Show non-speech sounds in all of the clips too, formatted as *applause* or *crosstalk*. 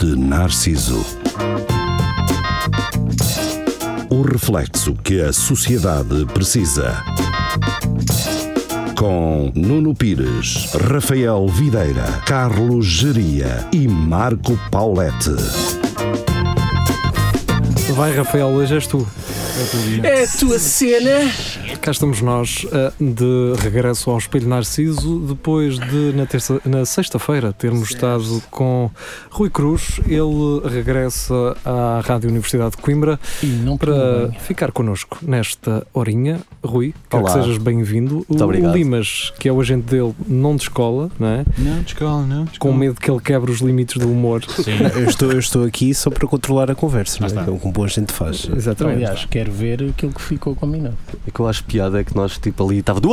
de Narciso. O reflexo que a sociedade precisa. Com Nuno Pires, Rafael Videira, Carlos Geria e Marco Paulette. Vai, Rafael, hoje és tu. É a tua cena. Cá estamos nós eh, de regresso ao Espelho Narciso, depois de, na, terça, na sexta-feira, termos estado com Rui Cruz. Ele regressa à Rádio Universidade de Coimbra E não para ficar connosco nesta horinha. Rui, quero que Olá. sejas bem-vindo. O, obrigado. Limas, que é o agente dele, não descola, não é? Não, descola, não. Com descola. medo que ele quebre os limites do humor. Sim. Eu estou, eu estou aqui só para controlar a conversa, não é? está. como boa gente faz. Exatamente. Aliás, quero ver aquilo que ficou combinado. O que eu acho piada é que nós, tipo, ali estava do.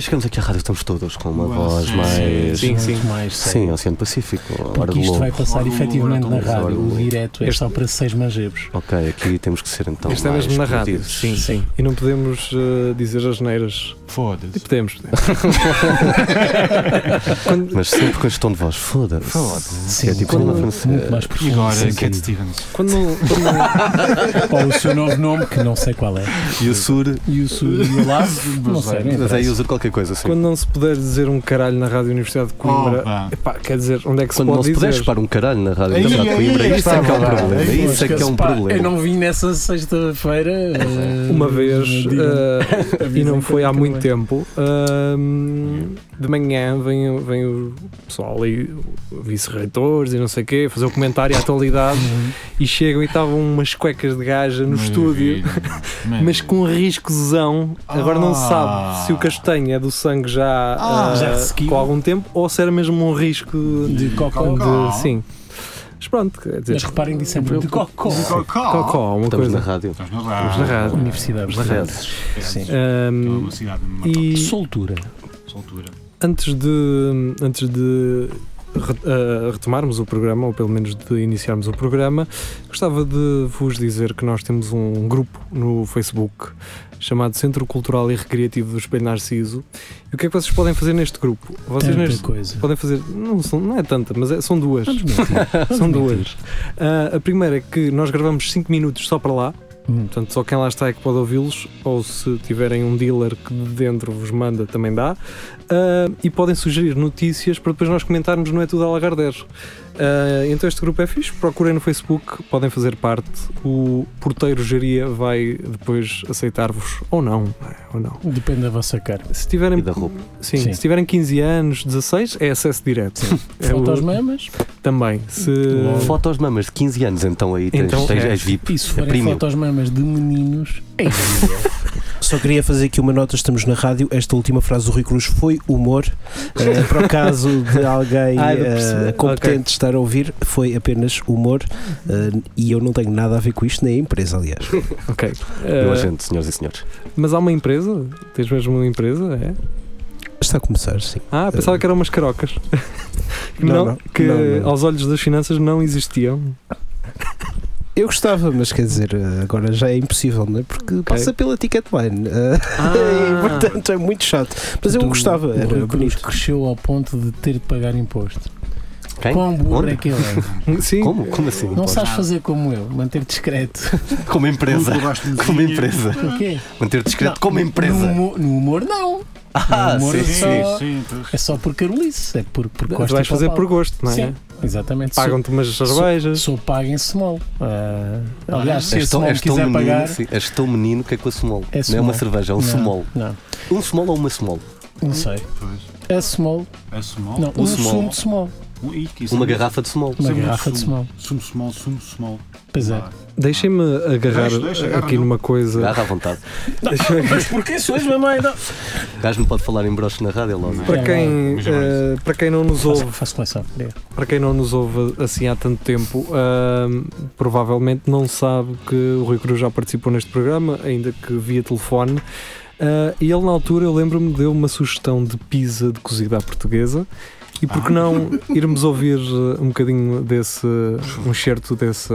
Chegamos aqui à rádio, estamos todos com uma Ué, voz sim, mais. Sim, sim. Mais Sim. Oceano Pacífico. Porque isto vai passar Hora efetivamente na rádio. O direto é Este- só para seis manjebros. Ok, aqui temos que ser então. Isto é mesmo na rádio. Sim, sim. E não podemos eh, dizer as neiras. E Foda-se. podemos. podemos. *laughs* Quando- Mas sempre com este tom de voz. Foda-se. Foda-se. Sim, É tipo com- uma muito francesa. mais E profundo. agora, sim, Cat. Stevens. Quando, *laughs* quando- Ou o seu novo nome, que não sei qual é. E o Sur. E o seu e o Lavo, *laughs* não sei. não Mas é interessa. user qualquer coisa assim. quando não se puder dizer um caralho na Rádio Universidade de Coimbra, Opa. epá, quer dizer, onde é que se Quando não pode se puder dizer? chupar um caralho na rádio Aí, da aí, Coimbra, aí isso é que é um problema. aí, Isso é que é um Pá, problema. Eu não vim nessa sexta-feira. eh, Uma vez, digam- eh, e não foi há nunca muito tempo, ahm, de manhã vem, vem o pessoal ali, vice-reitores e não sei o quê, fazer o comentário à atualidade Uhum. e chegam e estavam umas cuecas de gaja no estúdio. Mas com riscozão, agora não se Ah. sabe se o castanho é do sangue já, Ah, ah, já com algum tempo ou se era mesmo um risco de, De cocó. de- sim. Mas pronto, quer dizer, Mas reparem que sempre de cocó. cocó, uma Estamos na coisa. rádio. Estamos na Estamos na rádio. Universidade. Estamos na rádio. Sim. Uma cidade e Soltura. soltura. antes de antes de retomarmos o programa, ou pelo menos de iniciarmos o programa, gostava de vos dizer que nós temos um grupo no Facebook chamado Centro Cultural e Recreativo do Espelho Narciso. E o que é que vocês podem fazer neste grupo? Vocês Tanta neste, coisa. podem fazer, não, são, não é tanta, mas é- são duas. *laughs* São duas. Ah, a primeira é que nós gravamos 5 minutos só para lá, Hum. portanto só quem lá está é que pode ouvi-los, ou se tiverem um dealer que de dentro vos manda também dá. Ah, e podem sugerir notícias para depois nós comentarmos no É Tudo Alagardejo. Ah, então este grupo é fixe, procurem no Facebook, podem fazer parte. O porteiro geria vai depois aceitar-vos ou não, é? ou não. Depende da vossa cara. Se tiverem, E da roupa. sim, Sim. se tiverem 15 anos, 16, é acesso direto. É o- Foto aos mamas. também. Se. Fotos mamas de 15 anos, então aí tens, Então, tens, é. és VIP. E se É forem premium. foto aos mamas de meninos, é *laughs* Só queria fazer aqui uma nota, estamos na rádio. Esta última frase do Rui Cruz foi humor. Eh, para o caso de alguém *laughs* Ah, percebi. competente Ok. estar a ouvir, foi apenas humor. eh, e eu não tenho nada a ver com isto, nem a empresa, aliás. *laughs* Ok. Agente, senhoras e senhores. mas há uma empresa? Tens mesmo uma empresa? É? Está a começar, sim. Ah, pensava que eram umas carocas. Que Não, não, não. que Não, não. aos olhos das finanças não existiam. Eu gostava, mas quer dizer, eh, agora já é impossível, não é? Porque passa pela Ticketline. eh, *laughs* Ah. e, portanto, é muito chato. Mas eu Tu- gostava, o era Rui Cruz bonito. cresceu ao ponto de ter de pagar imposto. Quem? Quão burro Onde? é que ele é? *laughs* Sim. Como? Como assim? Não sabes fazer como eu, manter discreto. *laughs* Como empresa. Como empresa. O quê? Manter discreto Não, como No empresa. humor, no humor, não. Ah, no humor sim, é sim. só- sim. É só por carolice. É por, por Tu gosto vais fazer por gosto, não é? Sim, exatamente. Pagam-te umas Sou- cervejas. Sou pago em small. Ah, aliás, se És tão, small és tão menino, pagar. sim, és tão menino que é com a small. É Não é small. uma cerveja, é um não, small. Não, Um small ou uma small? não sei. Pois. É small. É small. Não, Um um small. sumo de small. Um- ih, que isso Uma é- garrafa de small. Uma garrafa de small. Sumo small, sumo small. Pois é. Deixem-me agarrar Deixa, deixa, agarra aqui não. numa coisa. Garra à vontade. Mas porquê sois mamãe? Não. O gajo não pode falar em broche na rádio logo. Para É, quem, mas é eh, para quem não nos ouve, Faço, faço coleção. Diga. para quem não nos ouve assim há tanto tempo, ahm, provavelmente não sabe que o Rui Cruz já participou neste programa, ainda que via telefone. Ah, e ele, na altura, eu lembro-me, deu uma sugestão de pizza de cozida à portuguesa. E por que Ah. não irmos ouvir eh, um bocadinho desse, um certo desse.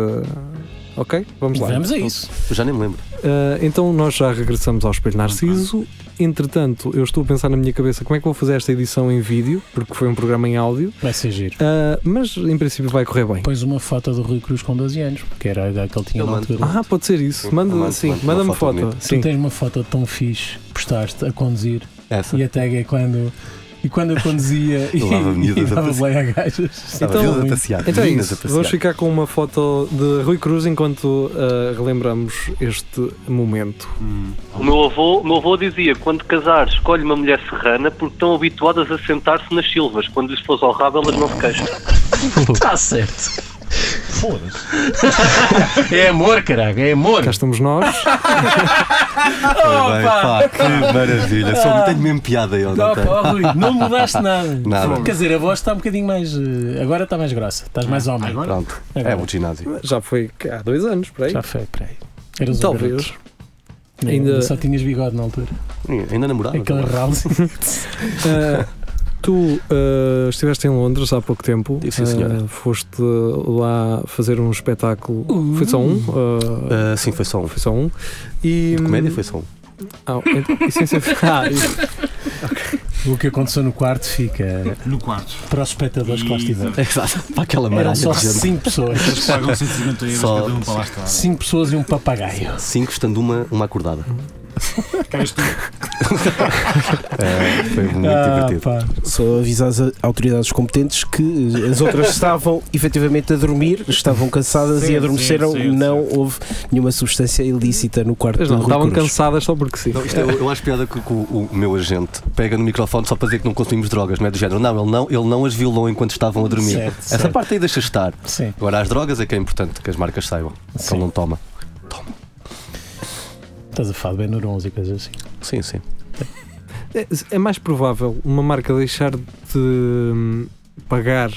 Ok? Vamos lá. Vamos a isso. Eu já nem me lembro. Ah, então nós já regressamos ao Espelho Narciso entretanto, eu estou a pensar na minha cabeça como é que vou fazer esta edição em vídeo, porque foi um programa em áudio, Vai ser giro. ah, mas em princípio vai correr bem. Pões uma foto do Rui Cruz com 12 anos, porque era a idade que ele tinha Eu na mando. altura. Ah, pode ser isso. Manda, mando- sim, manda-me foto foto. Sim. Tu tens uma foto tão fixe, postaste a conduzir Essa. e a tag é quando. E quando eu conduzia *laughs* e, miúdas e a dava play a gajas. Estava Então- a passear. Então é isso. Vamos ficar com uma foto de Rui Cruz enquanto ah, relembramos este momento. Hum. O meu avô, o meu avô dizia: quando casar, escolhe uma mulher serrana porque estão habituadas a sentar-se nas silvas. Quando lhes fores ao rabo, elas não se queixam. Está certo. Foda-se. *laughs* é amor, caralho, é amor. Cá estamos nós. *laughs* Pá, que maravilha. Só tenho mesmo piada eu, não Não, tenho. Rui, não mudaste nada. Nada. Quer dizer, a voz está um bocadinho mais. eh, Agora está mais grossa. Estás mais homem. Agora? Pronto, é Agora. o ginásio. Já foi há dois anos, por aí. Já foi, peraí. Eras um Talvez. garoto. Ainda- Só tinhas bigode na altura. Ainda namorava. Aquele ralo. Ah, *laughs* tu ah, estiveste em Londres há pouco tempo. Sim, senhora. Ah, foste lá fazer um espetáculo. Foi só um? Ah, sim, foi só um. foi só um. E, De comédia foi só um. Ah, sem ser- *laughs* ah, isso. O que aconteceu no quarto fica No quarto. para os espectadores que lá estiveram. Exato. *laughs* Para aquela Eram maralha só de gente. 5 pessoas. Eles pagam 150 euros Só- cada um para lá estar. 5 pessoas e um papagaio. Cinco estando uma, uma acordada. *laughs* Queres tu? Ah, *laughs* foi muito Ah, divertido. pá. Só avisar as autoridades competentes que as outras *laughs* estavam efetivamente a dormir, estavam cansadas Sim, e adormeceram. sim, sim, não houve nenhuma substância ilícita no quarto Mas do não, Rui estavam Cruz. cansadas só porque sim. Não, isto é- eu acho piada que, que o, o meu agente pega no microfone só para dizer que não consumimos drogas, não é do género. Não, ele não, ele não as violou enquanto estavam a dormir. Certo, Essa certo. parte aí deixa estar. Sim, Agora, as drogas é que é importante que as marcas saibam. Que sim. ele não toma. Estás a falar de Benurons e coisas assim. Sim, sim. É, é mais provável uma marca deixar de hum, pagar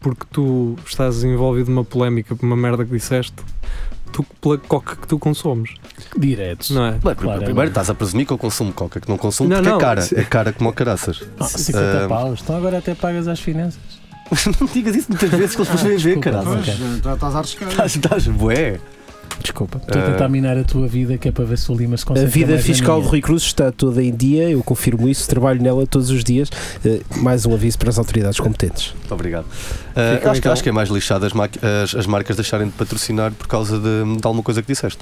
porque tu estás envolvido numa polémica por uma merda que disseste do que pela coca que tu consomes, Diretos. não é? Bem, Claro, primeiro é estás a presumir que eu consumo coca, que não consumo Não, porque não, é cara. É cara como o caraças. Ah, 50 Ah, paus. Então agora até pagas as finanças. *laughs* não digas isso muitas vezes que eles depois vêm ver, caralho. Já estás a arriscar. Estás, estás, bué. Desculpa. Estou a tentar minar a tua vida que é para ver se o Lima se A concentra vida fiscal de minha. Rui Cruz está toda em dia, eu confirmo isso, trabalho nela todos os dias. Eh, Mais um aviso para as autoridades competentes. Muito obrigado. Fica, acho, que, então. acho que é mais lixado as, as- as marcas deixarem de patrocinar por causa de, de alguma coisa que disseste.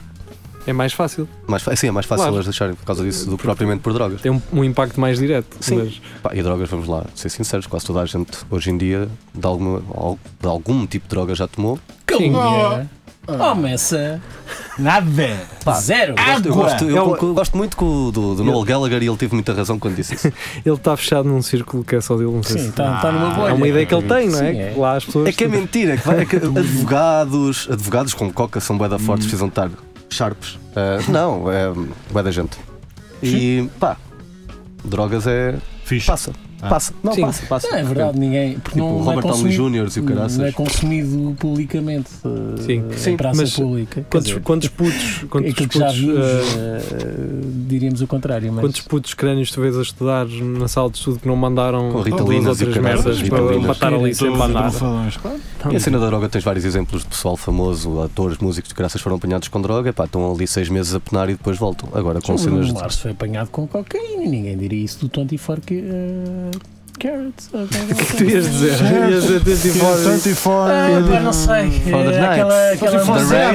É mais fácil, Mais, sim, é mais fácil Claro. elas deixarem por causa disso do que propriamente por drogas. tem um, um impacto mais direto. Sim. Mas Pá, e drogas, vamos lá, ser sinceros, quase toda a gente hoje em dia de, alguma, al- de algum tipo de droga já tomou. Calma. Oh, Messa. Nada. Pá. Zero. Eu, Água. gosto, eu É o- co- gosto muito do, do Noel Gallagher e ele teve muita razão quando disse isso. *laughs* ele está fechado num círculo que é só dele, não sei Sim, se. está tá numa Ah, bolha. É uma ideia que ele tem, não é? Sim, é. Lá as pessoas. É que é *laughs* mentira, que vai- é que advogados, advogados com coca são bué da fortes, precisam estar sharps. Ah, não, é bué da gente. E pá, drogas é. Fixe. passa. Ah. Passa. Não, Sim. passa, passa. Não, é verdade, ninguém. Porque Tipo, não, é Robert Downey consumido, Jr. e o caraças. não é consumido publicamente. eh, Sim. em Sim, praça mas pública. Quantos, dizer, quantos putos, quantos aquilo que já putos, vimos, eh, eh, diríamos o contrário. Mas quantos putos crânios tu vês a estudar na sala de estudo que não mandaram Com Ritalinas e outras caraças, merdas para matar ali sempre a andar? Grafadões, claro. E a cena da droga tens vários exemplos de pessoal famoso, atores, músicos de graças foram apanhados com droga, pá, estão ali seis meses a penar e depois voltam. Agora com o cenas de. Mars foi apanhado com cocaína e ninguém diria isso do 24 que, eh, carrots. O que *laughs* tu ias dizer? Ias dizer 24 24. Ah, pá, não sei. For the aquela, aquela 24/7, música,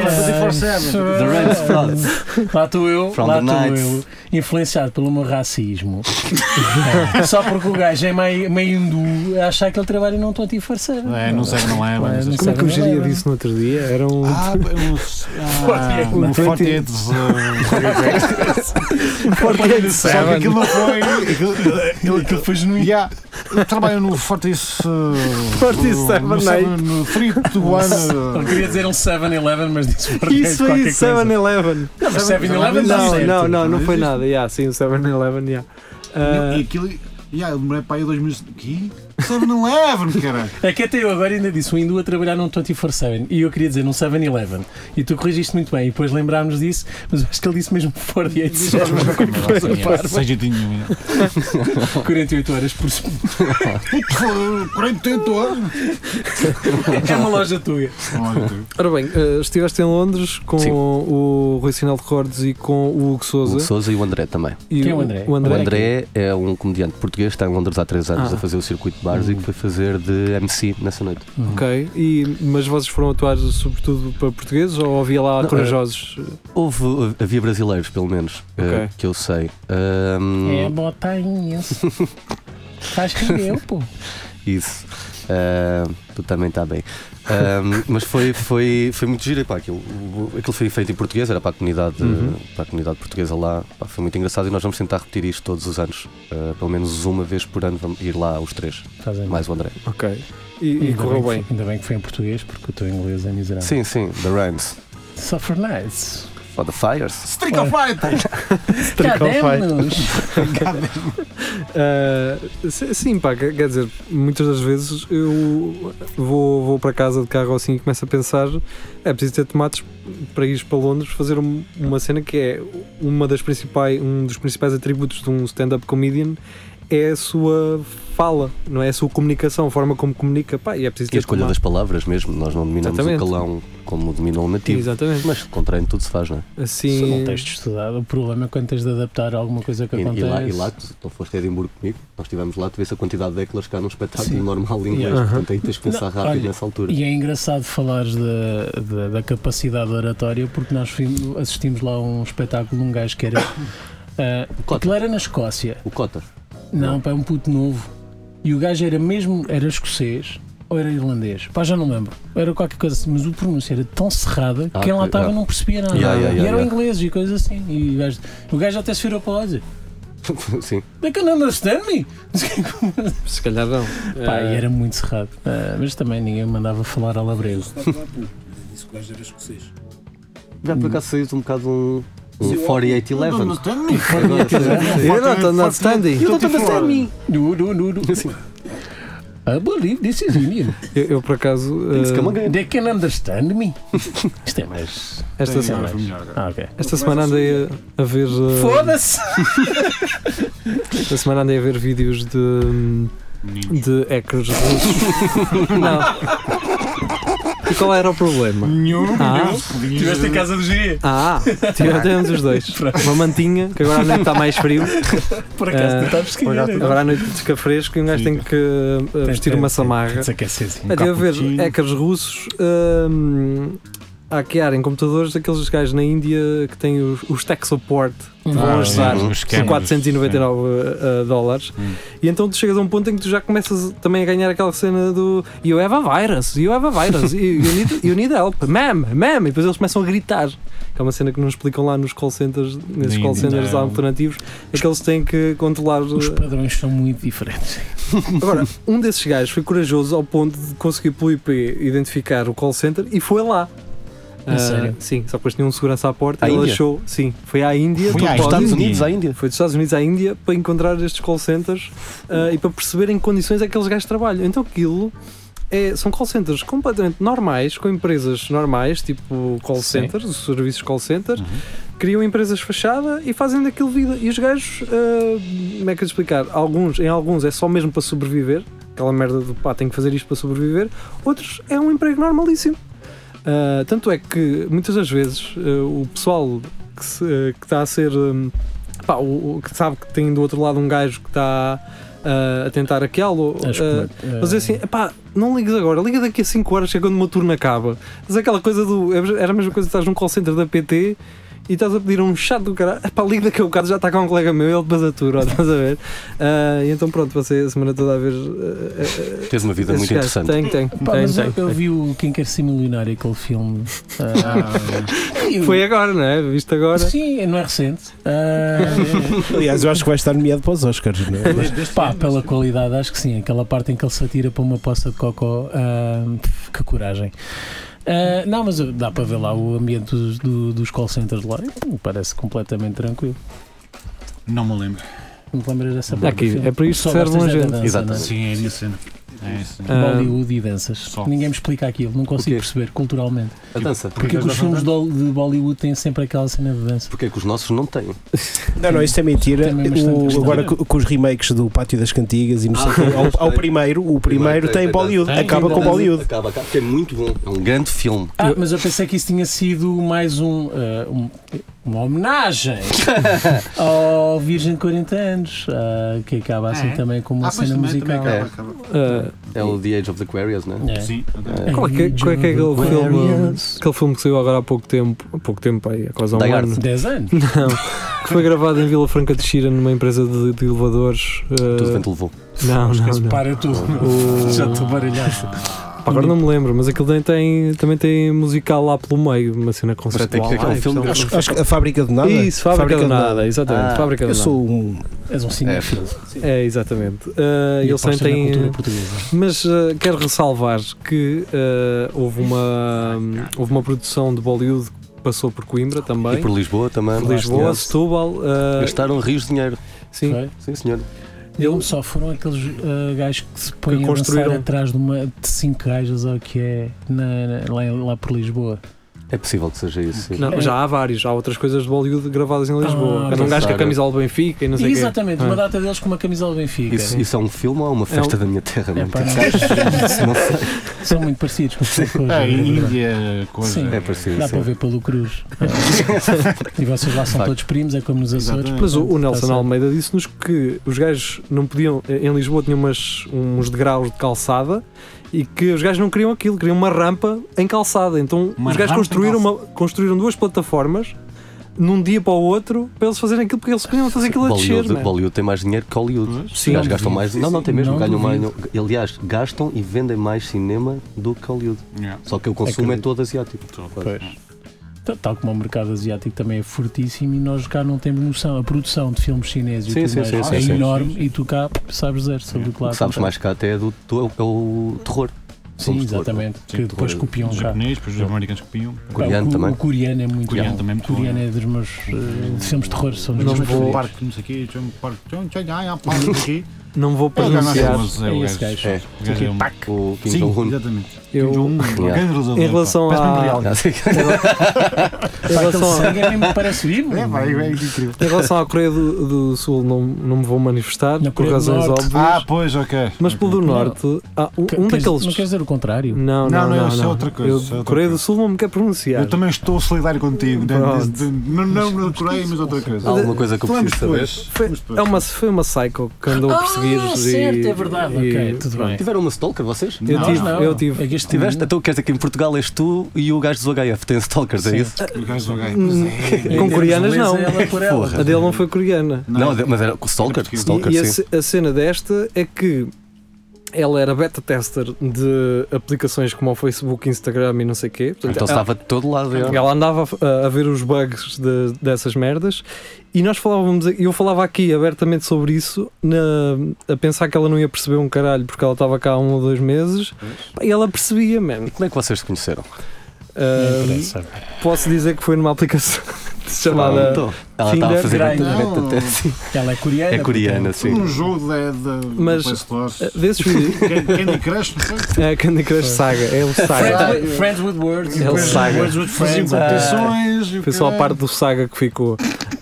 24/7. eh, The Rain's Flood. Lá estou eu, From lá estou eu, influenciado pelo meu racismo. É, Só porque o gajo é meio, meio hindu, a achar que ele trabalha num 24 É, não sei, não é. Não é, mas não acho Como é que eu Seven geria Eleven. disso no outro dia? Era um. Ah. *laughs* Ah, Um um 48. Forte Só que aquilo não foi. Aquilo foi genuíno. Yeah. Eu trabalho no Fortis. Uh, 47 no, night. no 3 to 1. Eu queria dizer um 7-Eleven, mas disse por Isso aí, coisa. 7-Eleven. Não, mas 7-Eleven dá Não, não, não, não foi nada. Yeah, sim, o 7-Eleven, yeah. Ah, E aquilo aí, eu demorei para aí dois meses. Que? 7-Eleven, caralho. É que até eu agora ainda disse o Hindu a trabalhar num 24-7 e eu queria dizer num 7-Eleven. E tu corrigiste muito bem e depois lembrámos disso, mas eu acho que ele disse mesmo 48 Sem jeitinho nenhum. *laughs* 48 horas por semana. *laughs* 48 horas. É uma loja tua. Ora bem, eh, estiveste em Londres com Sim. o Rui Sinal de Cordes e com o Hugo Souza. O Souza e o André também. E Quem é o André? O André. O André é um comediante português, está em Londres há 3 anos Ah. a fazer o circuito de bares e que foi fazer de MC nessa noite. Ok, e, mas vocês foram atuar sobretudo para portugueses ou havia lá Não, corajosos? Houve, havia brasileiros, pelo menos, eh, Ok. que eu sei. Ahm, É botainhas. *laughs* Faz que eu, pô. Isso. Ah, tu também está bem. Ahm, mas foi, foi, foi muito giro. Pá, aquilo, aquilo foi feito em português, era para a comunidade, Uhum. para a comunidade portuguesa lá. Pá, foi muito engraçado e nós vamos tentar repetir isto todos os anos. Ah, pelo menos uma vez por ano vamos ir lá os três, Fazem mais o André. Ok. E, e Ainda correu que bem. foi- Ainda bem que foi em português, porque o teu inglês é miserável. Sim, sim, The Rhymes. Suffer nice. For the Fires. Streak of Fighter. Cadê-nos? Ah, si- sim, pá, quer quer dizer, muitas das vezes eu vou, vou para casa de carro assim e começo a pensar: é preciso ter tomates para ir para Londres fazer um- uma cena que é uma das principais, um dos principais atributos de um stand-up comedian é a sua fala, não é a sua comunicação, a forma como comunica, pá, e é preciso E ter a escolha tomates. das palavras mesmo. Nós não dominamos Exatamente. o calão como domina o nativo. Exatamente. Mas com treino tudo se faz, não é? Assim, Se não tens de estudar, o problema é quando tens de adaptar a alguma coisa que E, e acontece. lá, e lá, tu, tu foste a Edimburgo comigo, nós estivemos lá, tu vês a quantidade de eclas cá num espetáculo Sim. normal em inglês, Yeah. portanto aí tens de pensar Não, rápido olha, nessa altura. E é engraçado falares da, da, da capacidade oratória porque nós fomos- assistimos lá a um espetáculo de um gajo que era. *coughs* Cota. aquilo era na Escócia. O Cotter. Não, pá, é um puto novo. E o gajo era mesmo. Era escocês ou era irlandês? Pá, já não lembro. Era qualquer coisa assim, mas o pronúncio era tão cerrada Ah, que quem lá ok, estava ah. não percebia nada. Yeah, yeah, e yeah, eram yeah. ingleses e coisas assim. E o gajo, o gajo até se virou para lá e dizer: *laughs* Sim. They can understand me! se calhar não. Pá, Ah, e era muito cerrado. Ah, mas também ninguém me mandava falar a labrego. Disse que o gajo era escocês. Já por acaso saiu um bocado um, um 4811. You're not understanding. You don't understand me! No, no, no, no. I believe this is Indian. Eu, eu, por acaso, again. They can understand me. Isto é mais. esta, Sim, se- mas- melhor, cara. Ah, ok. esta semana andei a, a ver. ah, Foda-se! Esta semana andei a ver vídeos de, de hackers russos. *laughs* Não. E qual era o problema? Nenhum, Ah. nenhum. Tiveste em casa do G. Ah, tivemos os dois. *laughs* Uma mantinha, que agora à noite está mais frio. Por acaso, Ah, tu estavas a Agora à noite fica fresco e um gajo tem que ah, vestir uma samarra. Desaquecer assim. Andei a ver cappuccino. hackers russos hum, em computadores daqueles gajos na Índia que têm os, os tech support que vão Ah, ajudar. scammers. 499 uh, dólares. Hum. E então tu chegas a um ponto em que tu já começas também a ganhar aquela cena do You have a virus, you have a virus, you, you need, you need help, *laughs* ma'am, ma'am. E depois eles começam a gritar. Que é uma cena que não explicam lá nos call centers, nesses call centers não. alternativos, é que eles têm que controlar. Os uh, padrões são muito diferentes. *laughs* Agora, um desses gajos foi corajoso ao ponto de conseguir pelo IP identificar o call center e foi lá. A Ah, sério? Sim, só depois tinha um segurança à porta À e ele Índia? achou. Sim, foi à Índia, Foi à propósito. Estados Índia. Unidos à Índia. Foi dos Estados Unidos à Índia para encontrar estes call centers ah, e para perceber em que condições é que aqueles gajos trabalham. Então aquilo é- são call centers completamente normais, com empresas normais, tipo call Sim. centers, os serviços call centers, Uhum. criam empresas fachada e fazem daquilo vida. E os gajos, ah, como é que eu te explicar? Alguns, em alguns é só mesmo para sobreviver, aquela merda do pá, tem que fazer isto para sobreviver, outros é um emprego normalíssimo. Ah, tanto é que muitas das vezes ah, o pessoal que, se- ah, que está a ser hum, pá, o, que sabe que tem do outro lado um gajo que está ah, a tentar aquilo, que, mas assim, epá, não ligues agora, liga daqui a 5 horas, que é quando o meu turno acaba. Mas aquela coisa do. Era a mesma coisa que estás num call center da PT e estás a pedir um chato do cara, epá, liga daqui a bocado, já está cá um colega meu, ele depois atura, estás a ver? Ah, e então pronto, passei a semana toda a ver. ah, ah, Tens uma vida muito gajos. interessante. Tem, tem, Pá, tem, mas eu, tem. eu vi o Quem Quer Ser Milionário, aquele filme. *laughs* Foi agora, não é? Viste agora? Sim, não é recente. Ah, Aliás, eu acho que vai estar nomeado para os Oscars, não é? pá, pela qualidade, acho que sim. Aquela parte em que ele se atira para uma poça de cocó, que coragem. Ah, não, mas dá para ver lá o ambiente dos, do- dos call centers lá. Parece completamente tranquilo. Não me lembro. Te lembras dessa Aqui, parte do filme? é para isto Só que serve um agente. dança, Exato. não é? Sim, é isso. É isso. Ah, Bollywood e danças. Só. Ninguém me explica aquilo, não consigo perceber culturalmente. A dança. Porque é que os filmes de Bollywood têm sempre aquela cena de dança? Porque é que os nossos não têm? *laughs* Não, não, isso é mentira. Tem O- agora co- com os remakes do Pátio das Cantigas e não sei o quê, *laughs* ao, ao primeiro, o primeiro tem- tem tem Bollywood, dança. acaba Tem com dança. Bollywood. Acaba, acaba, porque é muito bom. É um grande filme. Ah, mas eu pensei que isso tinha sido mais um, ah, um- uma homenagem *laughs* ao Virgem de 40 anos, ah, que acaba assim É? também com uma Ah, cena musical. acaba, acaba. ah, É o The Age of the Aquarius, né? É. Sim. É. qual, é que, qual é que é aquele filme, aquele filme que saiu agora há pouco tempo? Há pouco tempo, aí, há quase há um ano. 10 anos? *laughs* Não, que foi gravado em Vila Franca de Xira numa empresa de, de elevadores. ah, Tudo vento levou. não, não, não. para tudo. O- *laughs* Já estou baralhado. Pá, agora não me lembro, mas aquilo também tem, também tem musical lá pelo meio, uma cena tem conceptual. que- aquele Ai, filme- isto é Acho, acho que a Fábrica de Nada. Isso, Fábrica, de Nada, exatamente. Ah, Fábrica de Eu Nada. sou um. És um cinéfilo. É, exatamente. Ah, E eles têm. portuguesa. Mas ah, quero ressalvar que ah, houve, uma, houve uma produção de Bollywood que passou por Coimbra também. E por Lisboa também. por Lisboa. Setúbal. ah, Gastaram rios de dinheiro. sim? Sim, senhor. Ele só foram aqueles ah, gajos que se põem a dançar construíram. atrás de, uma, de cinco gajas ou que é na, na- lá, lá por Lisboa. É possível que seja isso. Não, já há vários, há outras coisas de Bollywood gravadas em Lisboa. Ah, Era um gajo com a camisola do Benfica e não sei o quê. Exatamente, Ah. uma data deles com uma camisola do Benfica. Isso, isso é um filme ou é uma festa da minha terra? É pá, não- *laughs* Não sei. são muito parecidos com as coisas. É, Índia, coisa. Sim. É parecido. Dá sim. para ver pelo Cruz. *laughs* e vocês lá são todos primos, é como nos Açores. Exatamente. Mas o, o Nelson Tá certo. Almeida disse-nos que os gajos não podiam. Em Lisboa tinham umas, uns degraus de calçada e que os gajos não queriam aquilo, queriam uma rampa em calçada. Então Uma os gajos construíram, uma, construíram duas plataformas num dia para o outro para eles fazerem aquilo porque eles queriam fazer aquilo a descer. Bollywood, man. Bollywood tem mais dinheiro que Hollywood. Pois. Os gajos gastam mais. Não, não tem mesmo. Não ganham mais. Aliás, gastam e vendem mais cinema do que Hollywood. Yeah. Só que o consumo é Acredito. todo asiático. Pois. Tal- como o mercado asiático também é fortíssimo e nós cá não temos noção. A produção de filmes chineses Sim, e tudo sim, mais sim, é sim, sim. enorme e tu cá sabes zero sobre o que lá O que sabes mais cá até é, do, do- é o terror. Sim, exatamente. Sim, que depois copiam Os cá. japoneses, depois os americanos copiam. Coreano o, também. O coreano é muito Coreano bom. também é muito O coreano é dos meus eh, filmes de terror. São dos meus Um favoritos. parque, não sei o quê, um parque, Não vou É pronunciar. é É o esse gajo. É. O gajo é O Kim Sim, Jong-un. exatamente. Eu- um *laughs* Em relação a-. Em relação, a, é parece vivo. É, pá, é incrível. em relação à Coreia do, do Sul, não, não me vou manifestar por Coreia do razões óbvias. Ah, pois, ok. mas pelo do Não. Norte, há um, um daqueles. Não queres dizer o contrário? Não, Não, não, não, não. isso é não. outra coisa, Eu- isso é outra Coreia do. Sul não me quer pronunciar. Eu também estou solidário contigo. Pronto. De- de- Não, não na Coreia, mas outra coisa. Há alguma coisa que eu preciso saber? Foi, é uma, foi uma psycho que andou a perseguir. Ah, e, certo, é verdade. e- Ok, tudo bem. Tiveram uma stalker vocês? Eu Não, tive, Não, eu tive. É que este Tiveste? Então quer dizer que em Portugal és tu e o gajo do HF têm stalkers, é isso? O gajo do gajo. Hum, é. Com coreanas não. Porra. A dele não foi coreana. Não, mas era stalker. Stalker, e sim. a cena desta é que ela era beta tester de aplicações como o Facebook, Instagram e não sei o quê. Portanto, Então ela, estava de todo lado. já. ela andava a, a ver os bugs de- dessas merdas e nós falávamos, eu falava aqui abertamente sobre isso, na- a pensar que ela não ia perceber um caralho porque ela estava cá há um ou dois meses Pá, e ela percebia, man. Como é que vocês se conheceram? Interessa. posso dizer que foi numa aplicação *laughs* chamada. Pronto. Ela Tinder, estava a fazer Grindr. beta- beta- sim. Ela é coreana. É coreana, sim. Um jogo da da- Mas- ah, Desses vídeos. *laughs* Candy Crush, não foi? É Candy Crush Saga, é o Saga. Friends with, friends with words. É o Saga. Words with friends. ah, o só a parte do Saga que ficou.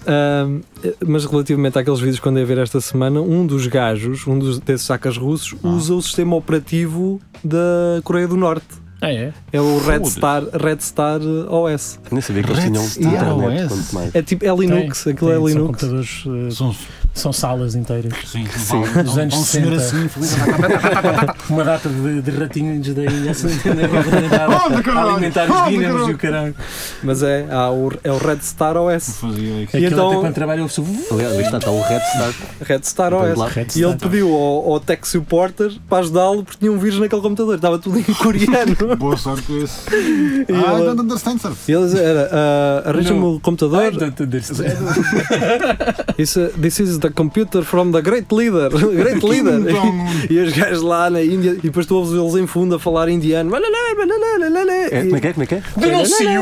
Ahm, mas relativamente àqueles vídeos que andei a ver esta semana, um dos gajos, um dos, desses sacas russos, usa o sistema operativo da Coreia do Norte. Ah, é? É o Red. Star, Red Star OS. Nem sabia que eles Red tinham Star internet. OS. Quanto mais. É tipo, é Linux, Tem, aquilo tem, é São Linux. computadores, uh, São, são salas inteiras. sim, Sim. Dos vão- anos vão senhor 60. assim, feliz. Uma data de, de ratinhos da ilha assim, *laughs* a alimentar os dínamos e o caralho. Mas é, há o, é o Red Star OS. Aquilo então- até quando trabalha o pessoa. Aliás, ali está, está o Red Star. Red Star OS. lá. Red E ele Star. pediu ao, ao tech supporter para ajudá-lo porque tinha um vírus naquele computador. Estava tudo em coreano. *laughs* Boa sorte com isso. E Ah, ele- don't understand, sir. E eles era, ah, arranja-me o computador. I don't understand. *laughs* Isso, this is the a computer from the great leader. *laughs* Great leader. *laughs* E os gajos lá na Índia, e depois tu ouves eles em fundo a falar indiano. É, como é que é? Como é que é? Denuncio! *laughs*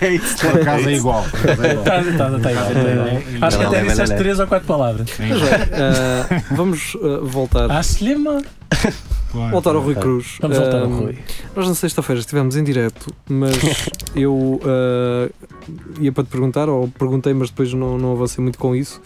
É isso. Por acaso é igual. por é igual. Acho que até disseste lele. três ou quatro palavras. Ah, vamos ah, voltar. Ah, Slima! Claro. Voltar ao Rui Cruz. Vamos voltar ao Ah, Rui. Nós na sexta-feira estivemos em direto, mas eu ah, ia para te perguntar, ou perguntei, mas depois não, não avancei muito com isso.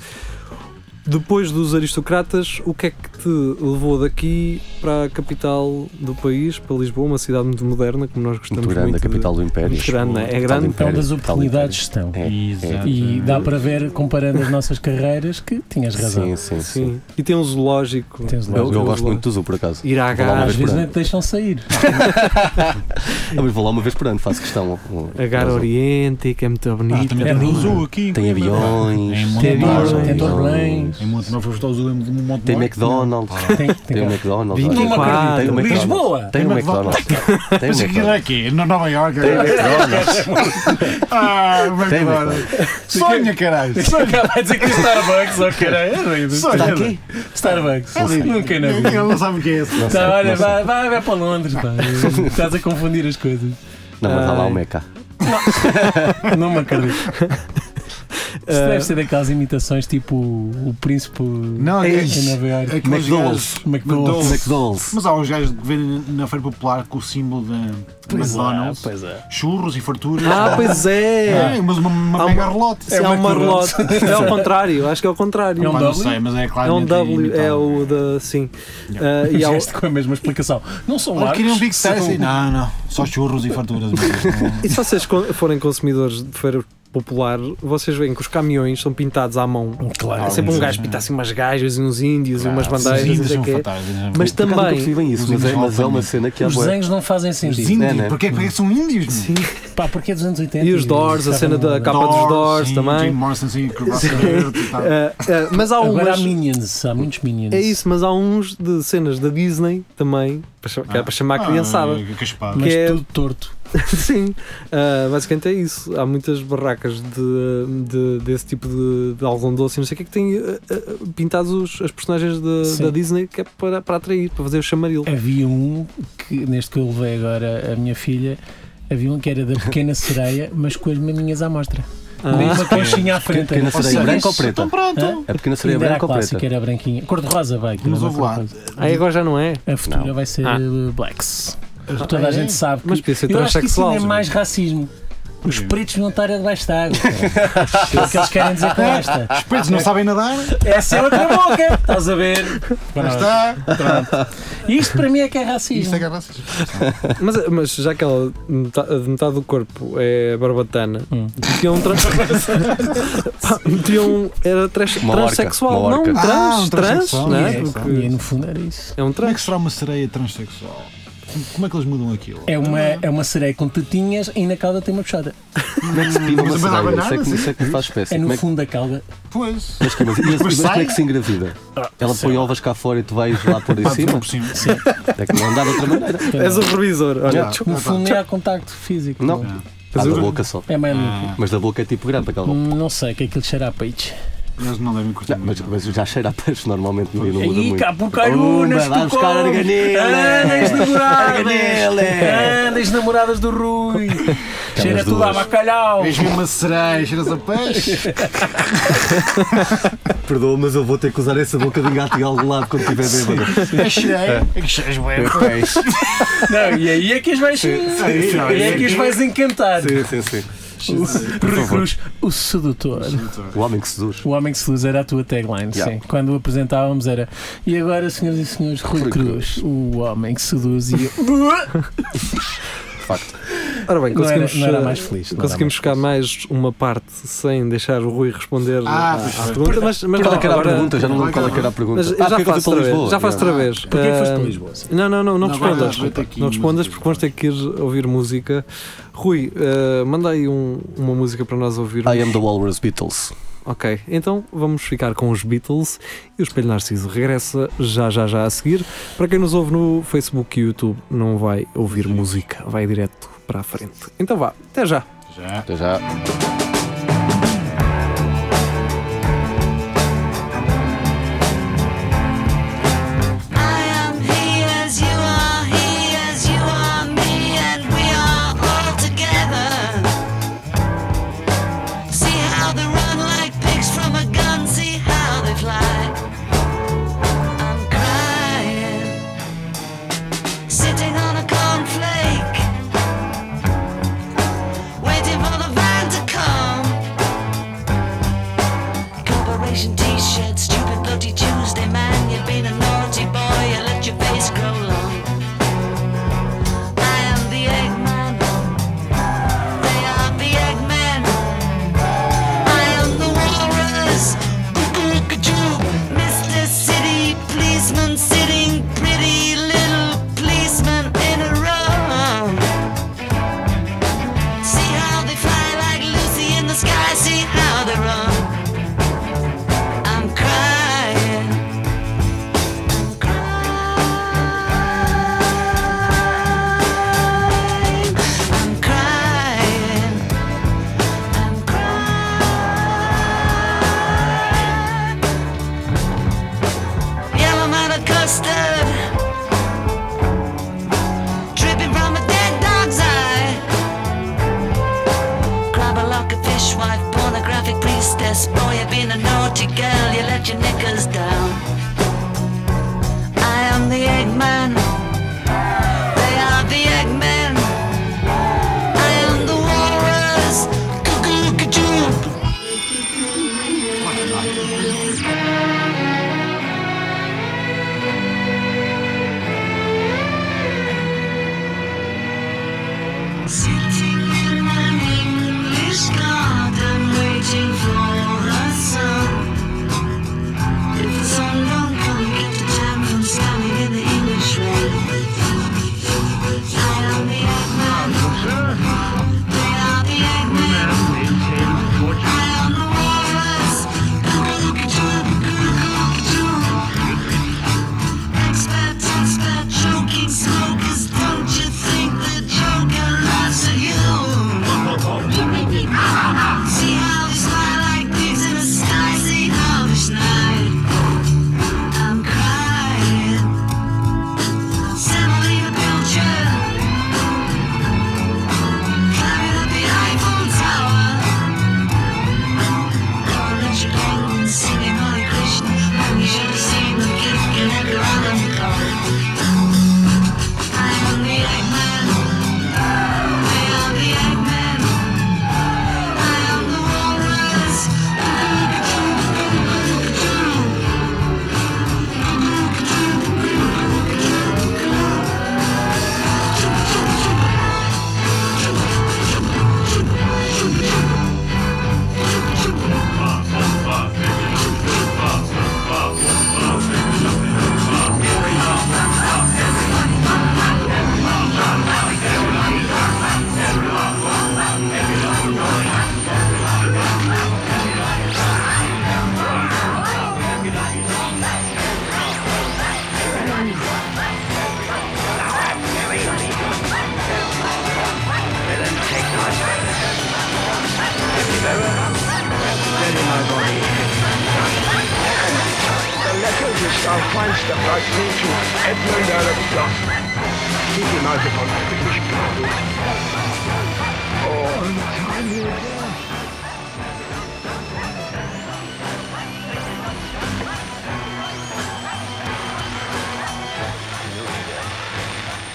Depois dos aristocratas, o que é que te levou daqui para a capital do país, para Lisboa, uma cidade muito moderna, como nós gostamos Muito grande, a de- capital do Império. Muito grande, é? É Capital do grande. É Império, onde as oportunidades estão. É, Exato. E dá para ver, comparando as nossas carreiras, que tinhas razão. Sim, sim, sim. Sim. E tem um zoológico. Tens Eu, lá. eu gosto muito do Zoo, por acaso. Ir à Vou lá uma Gar, vez Às vezes nem te deixam sair. *laughs* Ah, mas vou lá uma vez por ano, faço questão. a Gar Oriente, que é muito Ah, bonito. É temos um zoo aqui. Tem aviões, Em Tem aviões, tem. Em Monte Moro, fomos zoo em Monte tem. McDonald's. Tem, tem, Tem o. McDonald's. Não. Tem o McDonald's. Lisboa! Tem o Tem McDonald's. *laughs* Tem o que era McDonald's. aqui, no Nova York. Tem o McDonald's. Ah, o McDonald's. Sonha, caralho. Sonha. Vai dizer que é Starbucks, ó caralho. É. Sonha. Está aqui? Starbucks. Nunca na Ele vida. não sabe o que é esse. Tá, olha, vai, para Londres, pá. Estás a confundir as coisas. Não, mas está lá o Meca. Não me acredito. Isso Ah, deve ser daquelas imitações tipo o príncipe Não, em é Nova York. Aqueles McDonald's. gajos- McDonald's. McDonald's. Mas há os gajos que vendem na feira popular com o símbolo da é, McDonald's. pois é. Churros e farturas. Ah, pois é! É, mas uma, uma Há mega uma- relote. É, um McDonald's. marlote. *laughs* É ao contrário, acho que é ao contrário. É um W? sei, mas é É claro. um W, é o da. Sim. Ah, *laughs* e há o- Gesto com a mesma explicação. Não são largos. queriam um Big. Não, não. Só churros e farturas. *laughs* mesmo. E se vocês forem consumidores de feira popular, vocês veem que os caminhões são pintados à mão. Claro. É sempre um gajo pintar assim umas gajas e uns índios e umas Ah, bandeiras, os não índios são quê. né? Mas também. isso, Os mas é, mas é uma cena que há Os desenhos não fazem Os sentido. índios. É, né? Porquê porque são índios? Sim. Pá, porque é dos anos 80. E os Doors, a cena da capa dos Doors também. Jim Morrison, sim. Ah, ah, *laughs* mas há Agora há. Minions, há muitos Minions. É isso, mas há uns de cenas da Disney também, que é para chamar a criançada. Ah, que. Mas que é- tudo torto. *laughs* Sim, ah, basicamente é isso. Há muitas barracas de, de- desse tipo de, de algodão doce e não sei o que é que têm ah, ah, pintados os, as personagens de- da Disney que é para, para atrair, para fazer o chamaril. Havia um que, neste que eu levei agora a minha filha, havia um que era da pequena sereia, mas com as maminhas à mostra. Ah, uma conchinha à frente. Pequena Ou sereia seja, branca ou preta? Então pronto. Hã? A pequena sereia a branca ou clássica, preta? era branquinha. Cor-de-rosa vai. aquilo Mas não é houve lá. aí agora já não é. A futura Não. vai ser Ah. uh, Blacks. Toda Ah, a é? gente sabe que. Mas ser eu acho que isso ainda é mais racismo. Os pretos não estar debaixo de *laughs* água. É o que eles querem dizer com esta. Os pretos não sabem nadar. Essa é outra boca. Estás a ver? Lá está. Isto para mim é que é Isto racismo. é que é racismo. Mas, mas já que ela de metade do corpo é barbatana, Hum. metiam um trans. *laughs* Pá, metiam. Era trans, Uma transexual. não, trans, Ah, um trans, transexual. não E, é? é, Porque e no fundo era isso. é um Como é trans. que será uma sereia transexual? Como é que eles mudam aquilo? É uma, é uma sereia com tetinhas e na cauda tem uma puxada. Como é que se pina uma sereia? Isso é que- sim. Isso é que me faz espécie. É no é que- fundo da cauda. Pois. Mas que- mas- mas- Depois mas como é que se engravida? Ela põe ovos cá fora e tu vais lá por aí cima? por cima. É que não dá de outra maneira. És o revisor. Olha. No fundo nem há contacto físico. Não. Ah, da boca só. É mais Ah. Mas da boca é tipo grande aquela boca. Não sei, que aquilo cheira a peixe. Eles não devem curtir Não, mas, muito. mas já cheira a peixe normalmente não, não muda muito. cá por carunas, vai buscar arganela. Andas namoradas. Andas namoradas do Rui. *laughs* Cheira tudo a bacalhau. Vês mesmo uma sereia, cheiras a peixe. *laughs* Perdoa, mas eu vou ter que usar essa boca de gato em algum lado quando estiver bêbado. É sereia. É que cheiras bem. Peixe. Não, e aí é que as vais. sim, E aí é que as vais encantar. Sim, sim, sim. Rui Cruz, o sedutor. O homem que seduz. O homem que seduz era a tua tagline, Yeah. sim. Quando o apresentávamos era E agora, senhoras e senhores, Rui, Rui Cruz, o homem que seduz e *laughs* *laughs* *laughs* facto. *laughs* Ora bem, não, era, conseguimos, não era eh, mais feliz. não era conseguimos mais buscar feliz. mais uma parte sem deixar o Rui responder Ah, à, à pergunta, mas, mas Qual é era a pergunta? Já não lembro qual é que era a pergunta. Mas Ah, já fui faço outra vez. Lisboa. Já faço outra vez. Porquê que foste para Ah, Lisboa? Não, não, não, não respondas. Não respondas porque vamos ter que ir ouvir música. Rui, eh, manda aí um- uma música para nós ouvirmos. I am the Walrus Beatles. Ok, então vamos ficar com os Beatles e o Espelho Narciso regressa já, já, já a seguir. Para quem nos ouve no Facebook e YouTube, não vai ouvir música, vai direto para a frente. Então vá, até já. Já. Até já.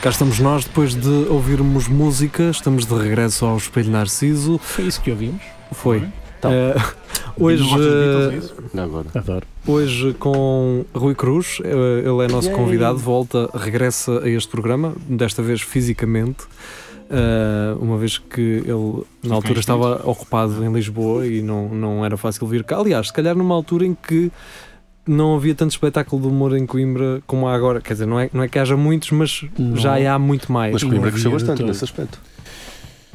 Cá estamos nós, depois de ouvirmos música, estamos de regresso ao Espelho Narciso. Foi isso que ouvimos. Foi. Então. Eh, *laughs* hoje, Não é isso? Não, agora. Adoro. hoje com Rui Cruz, eh, ele é nosso convidado, volta, regressa a este programa, desta vez fisicamente. eh, uma vez que ele na altura estava ocupado em Lisboa e não, não era fácil vir cá. Aliás, se calhar numa altura em que não havia tanto espetáculo de humor em Coimbra como há agora. Quer dizer, não é, não é que haja muitos, mas Não. já há muito mais. Mas Coimbra cresceu bastante nesse aspecto.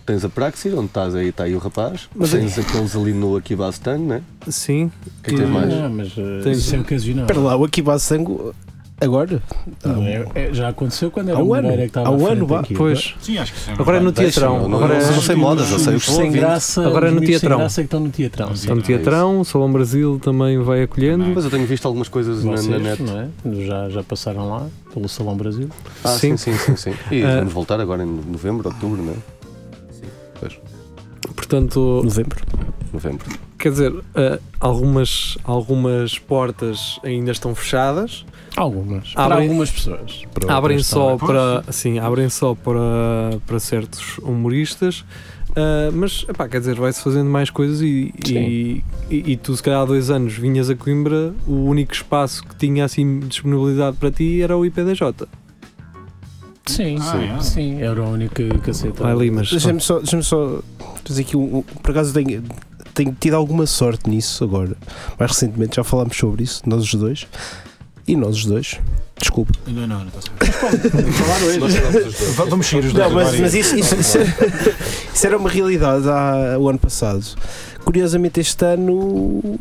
Tens a Praxis, onde estás aí, está aí o rapaz. Mas tens aqueles ali no Akibastang, né? Sim, O que é que tens mais? Não, mas uh, Tens- isso é ocasional. Espera lá, o Akiba Sango agora? Não, é- é- já aconteceu quando era o ano. Que estava Há um à frente ano, vá. pois. Sim, acho que sim. Agora é no teatrão. não- Agora não, é- não sei modas, eu sei o que Os sem graça, Agora é no teatrão. graça é que estão no teatrão. Está no É Teatrão, Salão Brasil também vai acolhendo. Mas eu tenho visto algumas coisas na, Vocês, na net. não é? Já, já passaram lá pelo Salão Brasil. Ah, Sim. sim, sim, sim. sim. E *laughs* Ah. vamos voltar agora em novembro, outubro, né? Portanto, Novembro. Novembro. Quer dizer, eh, algumas, algumas portas ainda estão fechadas. Algumas. para Abrem- algumas pessoas. Para abrem só para, sim, abrem só para, para certos humoristas. Ah, mas, epá, quer dizer, vai-se fazendo mais coisas e, e, e, e tu, se calhar há dois anos, vinhas a Coimbra, o único espaço que tinha assim disponibilidade para ti era o IPDJ. Sim, Ah, sim, é? sim. Era o único que, aceitava. Deixa-me só, deixa só dizer aqui, um, um- por acaso tenho, tenho tido alguma sorte nisso agora. Mais recentemente já falámos sobre isso, nós os dois. E nós os dois. Desculpa. Não, não, não está certo. Va- Vamos seguir os Não, dois. mas, agora. mas isso, isso- isso era, isso era uma realidade há, o ano passado. Curiosamente, este ano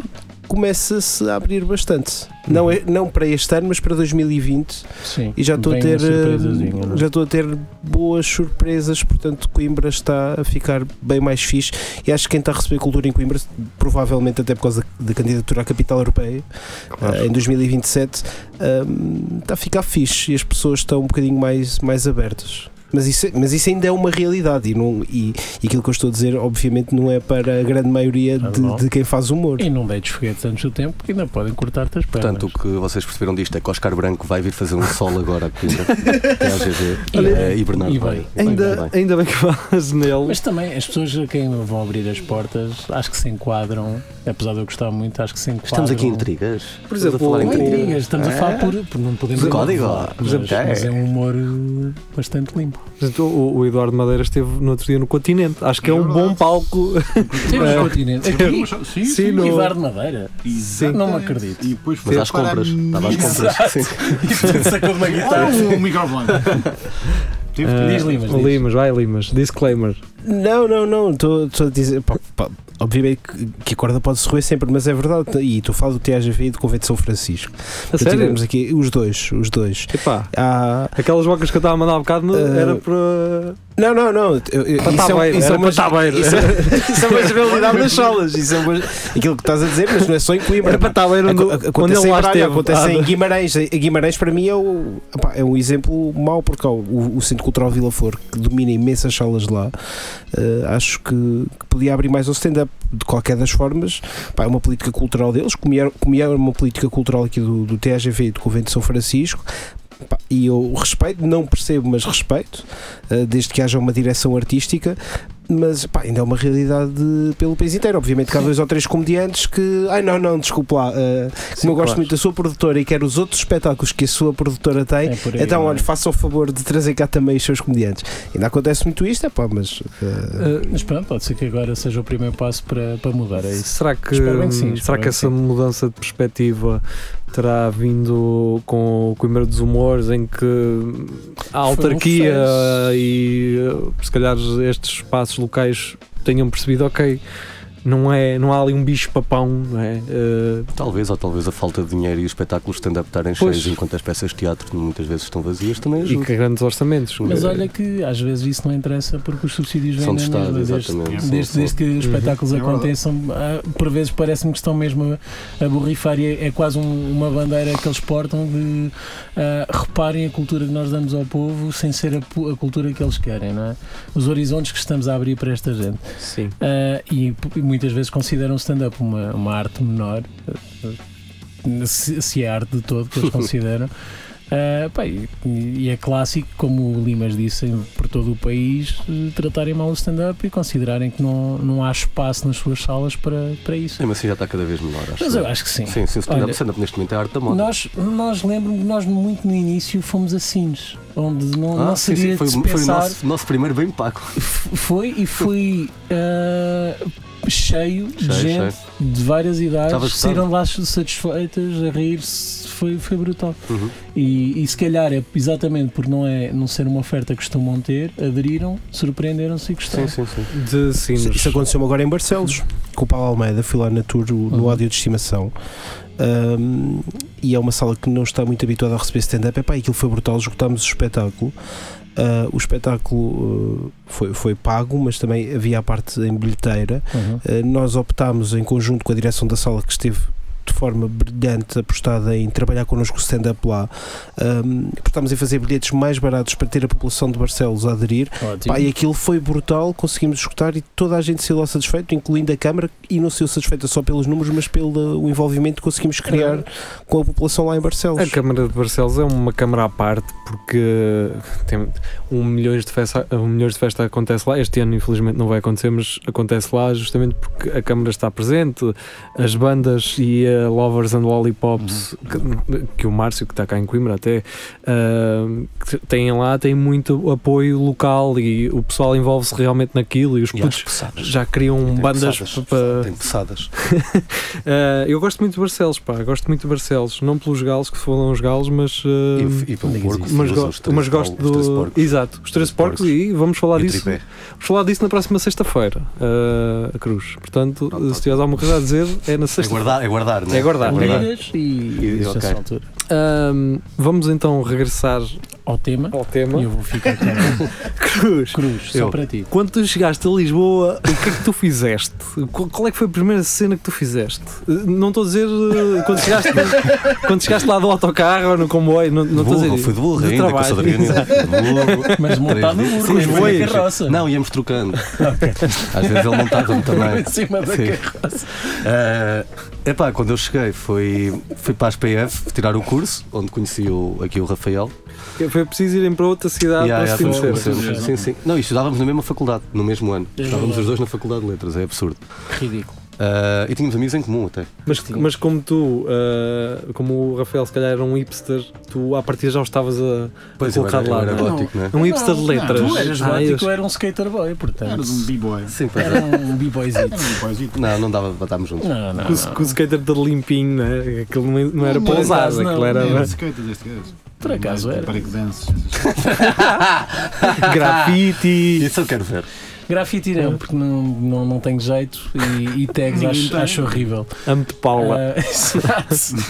começa-se a abrir bastante. Não, é, não para este ano, mas para 2020. Sim. E já estou a ter é? já estou a ter boas surpresas, portanto Coimbra está a ficar bem mais fixe e acho que quem está a receber cultura em Coimbra, provavelmente até por causa da, da candidatura à capital europeia eh, em 2027, ehm, está a ficar fixe e as pessoas estão um bocadinho mais, mais abertas. Mas isso, mas isso ainda é uma realidade e, não, e, e aquilo que eu estou a dizer, obviamente, não é para a grande maioria de, de quem faz humor. E não deites foguetes antes do tempo, porque ainda podem cortar-te as pernas. Portanto, o que vocês perceberam disto é que Oscar Branco vai vir fazer um sol agora a Coimbra. TLGV. Olha, *laughs* eh, e Bernardo e vai. bem. vai, Ainda, vai, ainda bem que falas nele. Mas também as pessoas a quem vão abrir as portas, acho que se enquadram, apesar de eu gostar muito, acho que se enquadram. Estamos aqui em intrigas. Por Estamos a exemplo, falar em é intrigas. estamos a falar por, por não podemos De código. Por mas, exemplo, mas é. é um humor bastante limpo. Portanto, o, o Eduardo Madeira esteve no outro dia no continente. Acho que é, É um verdade. bom palco. Temos *laughs* É. continente. Sim, Aqui, sim, Sim, sim. no- de Madeira. Sim. Não me acredito. E depois Mas foi às compras. Estava às compras. Sim. *laughs* E sacou de uma Ah, guitarra. um microfone. Ah, Diz Limas, diz. Limas, vai Limas. Disclaimer. Não, não, não, estou estou a dizer. pá, pá, obviamente que, que a corda pode se roer sempre, mas é verdade. E tu falas do TGV e do Convento de São Francisco. A sério? tivemos aqui os dois, os dois. Epá, Há- aquelas bocas que eu estava a mandar há bocado não- Ah, era para. Não, não, não. eu- eu- Para isso é, Tabeiro, isso é era uma, para Tabeiro. isso é, isso é uma generalidade das salas. Isso é uma- aquilo que estás a dizer, mas não é só em Coimbra. Era onde, onde Acontece ele em Braga, esteve. acontece Ah, em Guimarães. A Guimarães para mim é, o, epá, é um exemplo mau, porque ó, o, o Centro Cultural Vila Flor, que domina imensas salas lá, eh, acho que, que podia abrir mais ao stand-up. De qualquer das formas, pá, é uma política cultural deles, como é, é uma política cultural aqui do, do TGV e do Convento de São Francisco. E eu respeito, não percebo, mas respeito, eh, desde que haja uma direção artística. Mas pá, ainda é uma realidade pelo país inteiro. Obviamente que há dois ou três comediantes que. Ai não, não, desculpe lá. eh, como eu gosto claro. muito da sua produtora e quero os outros espetáculos que a sua produtora tem, É aí, então não é? olha, faça o favor de trazer cá também os seus comediantes. Ainda acontece muito isto, é pá, mas. eh, ah, Mas pronto, pode ser que agora seja o primeiro passo para, para mudar. É isso. Será que, que sim, espero será que essa sim. mudança de perspectiva terá vindo com o Coimbra dos Humores, em que a autarquia e eh, se calhar estes espaços locais tenham percebido, ok, não, é, não há ali um bicho papão, não é? Eh, Talvez, ou talvez a falta de dinheiro e os espetáculos stand-up estarem cheios enquanto as peças de teatro muitas vezes estão vazias também e que grandes orçamentos. Mas Eh, olha que às vezes isso não interessa porque os subsídios vêm São de Estado, mesma, desde, exatamente. sim, desde, sim. desde que os espetáculos É verdade. aconteçam, ah, por vezes parece-me que estão mesmo a, a borrifar e é, é quase um- uma bandeira que eles portam de ah, reparem a cultura que nós damos ao povo sem ser a, a cultura que eles querem, não é? Os horizontes que estamos a abrir para esta gente. Sim. Ah, e, e muitas vezes consideram o stand-up uma, uma arte menor, ah, se, se é arte de todo que eles *laughs* consideram. Pá, e, é clássico, como o Limas disse, por todo o país, eh, tratarem mal o stand-up e considerarem que não, não há espaço nas suas salas para, para isso. Sim, mas assim já está cada vez menor, acho. Mas eu acho que sim. Sim, sim, o stand-up stand-up neste momento é a arte da moda. Nós, nós lembro-me que nós muito no início fomos a Sines, onde não, não Ah, sim, seria sim, foi, de se foi o nosso, nosso primeiro bem pago. Foi e foi ah, *laughs* cheio, de Cheio, gente de várias idades, saíram de lá satisfeitas, a rir-se, foi, foi brutal. Uhum. E, e se calhar é exatamente por não, é, não ser uma oferta que costumam ter, aderiram, surpreenderam-se e gostaram. Sim, sim, sim. De Isso, sinos. isso aconteceu agora em Barcelos, com o Paulo Almeida, fui lá na tour no Uhum. áudio de estimação. Um, e é uma sala que não está muito habituada a receber stand-up. Epá, aquilo foi brutal, esgotámos o espetáculo. Uh, o espetáculo uh, foi, foi pago, mas também havia a parte em bilheteira. Uhum. Uh, nós optámos, em conjunto com a direção da sala, que esteve de forma brilhante apostada em trabalhar connosco o stand-up lá, um, apostámos em fazer bilhetes mais baratos para ter a população de Barcelos a aderir. Ótimo. Pá, e aquilo foi brutal, conseguimos escutar e toda a gente saiu lá satisfeito, incluindo a Câmara, e não saiu satisfeita só pelos números, mas pelo o envolvimento que conseguimos criar com a população lá em Barcelos. A Câmara de Barcelos é uma Câmara à parte porque tem um milhões de festa, um milhões de festa acontece lá. Este ano, infelizmente, não vai acontecer, mas acontece lá justamente porque a Câmara está presente, as bandas e a Lovers and Lollipops, que, que o Márcio, que está cá em Coimbra até, que têm lá, tem muito apoio local e o pessoal envolve-se realmente naquilo e os E putos já criam Tem bandas para. Tem pesadas. *laughs* Ah, eu gosto muito de Barcelos, pá, gosto muito de Barcelos, não pelos galos que foram os galos, mas. ah, E, e pelo porco, mas, go- três mas gosto pal- os três do. porcos. Exato, os três Os porcos, porcos. e vamos falar E disso. tripé. Vamos falar disso na próxima sexta-feira, ah, a Cruz. Portanto, Pronto, se tiveres alguma coisa a dizer, é na É sexta guardar, é guardar, né? É guardar. Ligas e, E- e ok. nessa altura. Ahm, vamos então regressar Ao tema. ao tema. E eu vou ficar com *laughs* Cruz, Cruz, só Eu. para ti. quando tu chegaste a Lisboa, o que é que tu fizeste? Qual é que foi a primeira cena que tu fizeste? Não estou a dizer eh, quando chegaste, *laughs* quando chegaste lá do autocarro ou no comboio, não, não estou a dizer. fui de burro ainda, com trabalho. *laughs* De burro. Mas montado no burro, Sim, foi foi. carroça. Não, íamos trocando. Às vezes ele montava-me também. em cima da Sim. carroça. É epá, quando eu cheguei foi, fui para as PF tirar o curso, onde conheci o, aqui o Rafael. Foi preciso irem para outra cidade Yeah, para se yeah, fomos- conhecer. Sim, sim. Não, isto estudávamos na mesma faculdade, no mesmo ano. É Estávamos verdade. os dois na faculdade de letras, é absurdo. Ridículo. Ah, e tínhamos amigos em comum até. Mas, mas como tu, eh, como o Rafael se calhar era um hipster, tu à partida já o estavas a, Pois a eu colocar era, de eu lado. era não é? gótico, não é? Um hipster de Não, letras. Tu eras Ah, gótico, eles- eu era um skater boy, portanto. Eras um b-boy. Sim, pois Era é. um b-boyzito. Era um b-boyzito. Não, não dava para estarmos juntos. Não, não. com, o- não. com o skater todo limpinho, né? aquilo não, não era Não, para por usar, acaso não. aquilo era Era skater deste gajo. Por acaso era. Breakdance. *laughs* grafite. Isso eu quero ver. Grafite não, porque não, não, não tenho jeito e, e tags acho, acho horrível. Amo-te Paula. Ah, *laughs* exato.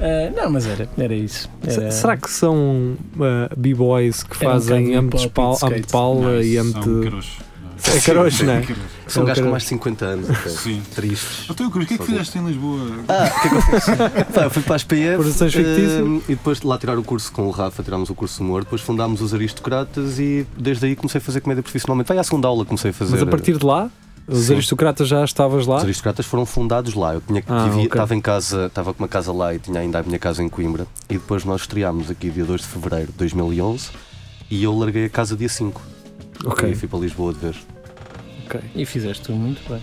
Ah, não, mas era, era isso. Era, Será que são uh, b-boys que um fazem hip-hop Pau- e de. Paula e São amo-te. É caroço, não é? São gajos com mais de 50 anos até. Sim. Tristes. Então, Cruz, o que é que fizeste em Lisboa? Ah, o que é que eu fiz? *laughs* Pá, eu fui para as PF Produções fictícias. eh, e depois de lá tirar o curso com o Rafa, tirámos o curso de humor, depois fundámos os Aristocratas e desde aí comecei a fazer comédia profissionalmente. Vai à segunda aula comecei a fazer. Mas a partir de lá, os Sim. aristocratas já estavas lá? Os aristocratas foram fundados lá. Eu tinha, Ah, tive- ok. estava em casa, estava com uma casa lá e tinha ainda a minha casa em Coimbra. E depois nós estreámos aqui dia 2 de fevereiro de 2011 e eu larguei a casa dia 5. Ok, E fui para Lisboa de vez. ok. E fizeste tudo muito bem.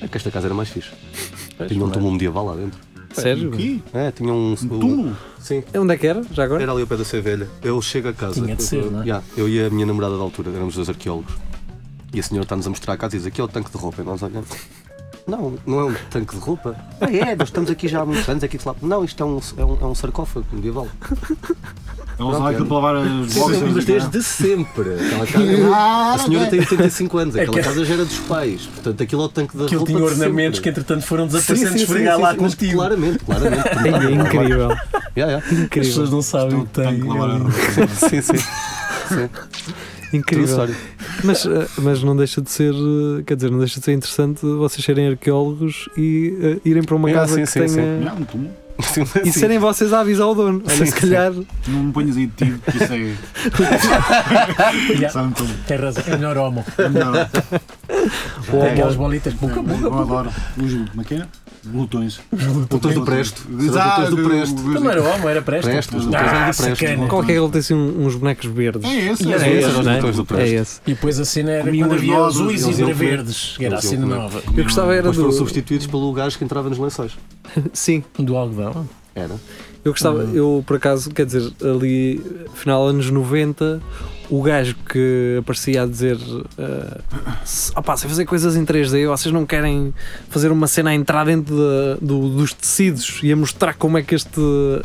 É que esta casa era mais fixe. *laughs* Pois, Tinha um mas- túmulo medieval lá dentro. Sério? O quê? É, tinha um. Um túmulo? Sim. É Onde é que era? Já agora? Era ali ao pé da Cervelha. Eu chego a casa. Tinha de ser, não é? Yeah, eu e a minha namorada da altura, éramos dois arqueólogos. E a senhora está-nos a mostrar a casa e diz: aqui é o tanque de roupa. E nós olhamos. Não, não é um tanque de roupa. Ah, é, nós estamos aqui já há muitos anos. Aqui de lá. Não, isto é um, é um, é um sarcófago medieval. *laughs* Eles usam aquilo para lavar as boxers. Mas desde sempre. Aquela casa, Ah, a senhora tem 85 anos. É Aquela que- casa já era dos pais. Portanto, aquilo é o tanque da Aquilo tinha ornamentos que entretanto foram Sim, desaparecendo sim, de sim, esfregar sim, lá sim, contigo. Claramente, claramente. *laughs* É incrível. Yeah, yeah. As pessoas não sabem o que Tem que têm. lavar a roupa. *laughs* Sim, sim. sim. Incrível. Mas, eh, mas não deixa de ser, eh, quer dizer, não deixa de ser interessante vocês serem arqueólogos e eh, irem para uma É, casa sim, que sim, tenha. Não, um túmulo. Sim, E sim. serem vocês a avisar o dono. Olha, Sim, se calhar. Não me ponhas aí de tiro, que isso é. Yeah. *laughs* Tem razão. É melhor homo. É melhor. Tem aquelas bolitas. Buca, Eu buca, buca. adoro os. Como é que é? Glutões. Glutões do Presto. Exato, Glutões do Presto. Não era homo, era presto. Presto, os Ah, glutões do Presto. Qual que é que ele tem assim uns bonecos verdes? É esse, E é É esse, os é? botões do É Presto. esse. E depois a cena era quando os havia azuis e verdes. Era a cena nova. Eu gostava era Depois foram do. substituídos pelo gajo que entrava nos lençóis. *laughs* Sim, Do algodão. Era. eu gostava, eu por acaso, quer dizer, ali, final anos 90, o gajo que aparecia a dizer uh, opá, sei fazer coisas em 3D, vocês não querem fazer uma cena a entrar dentro da- do- dos tecidos e a mostrar como é que este.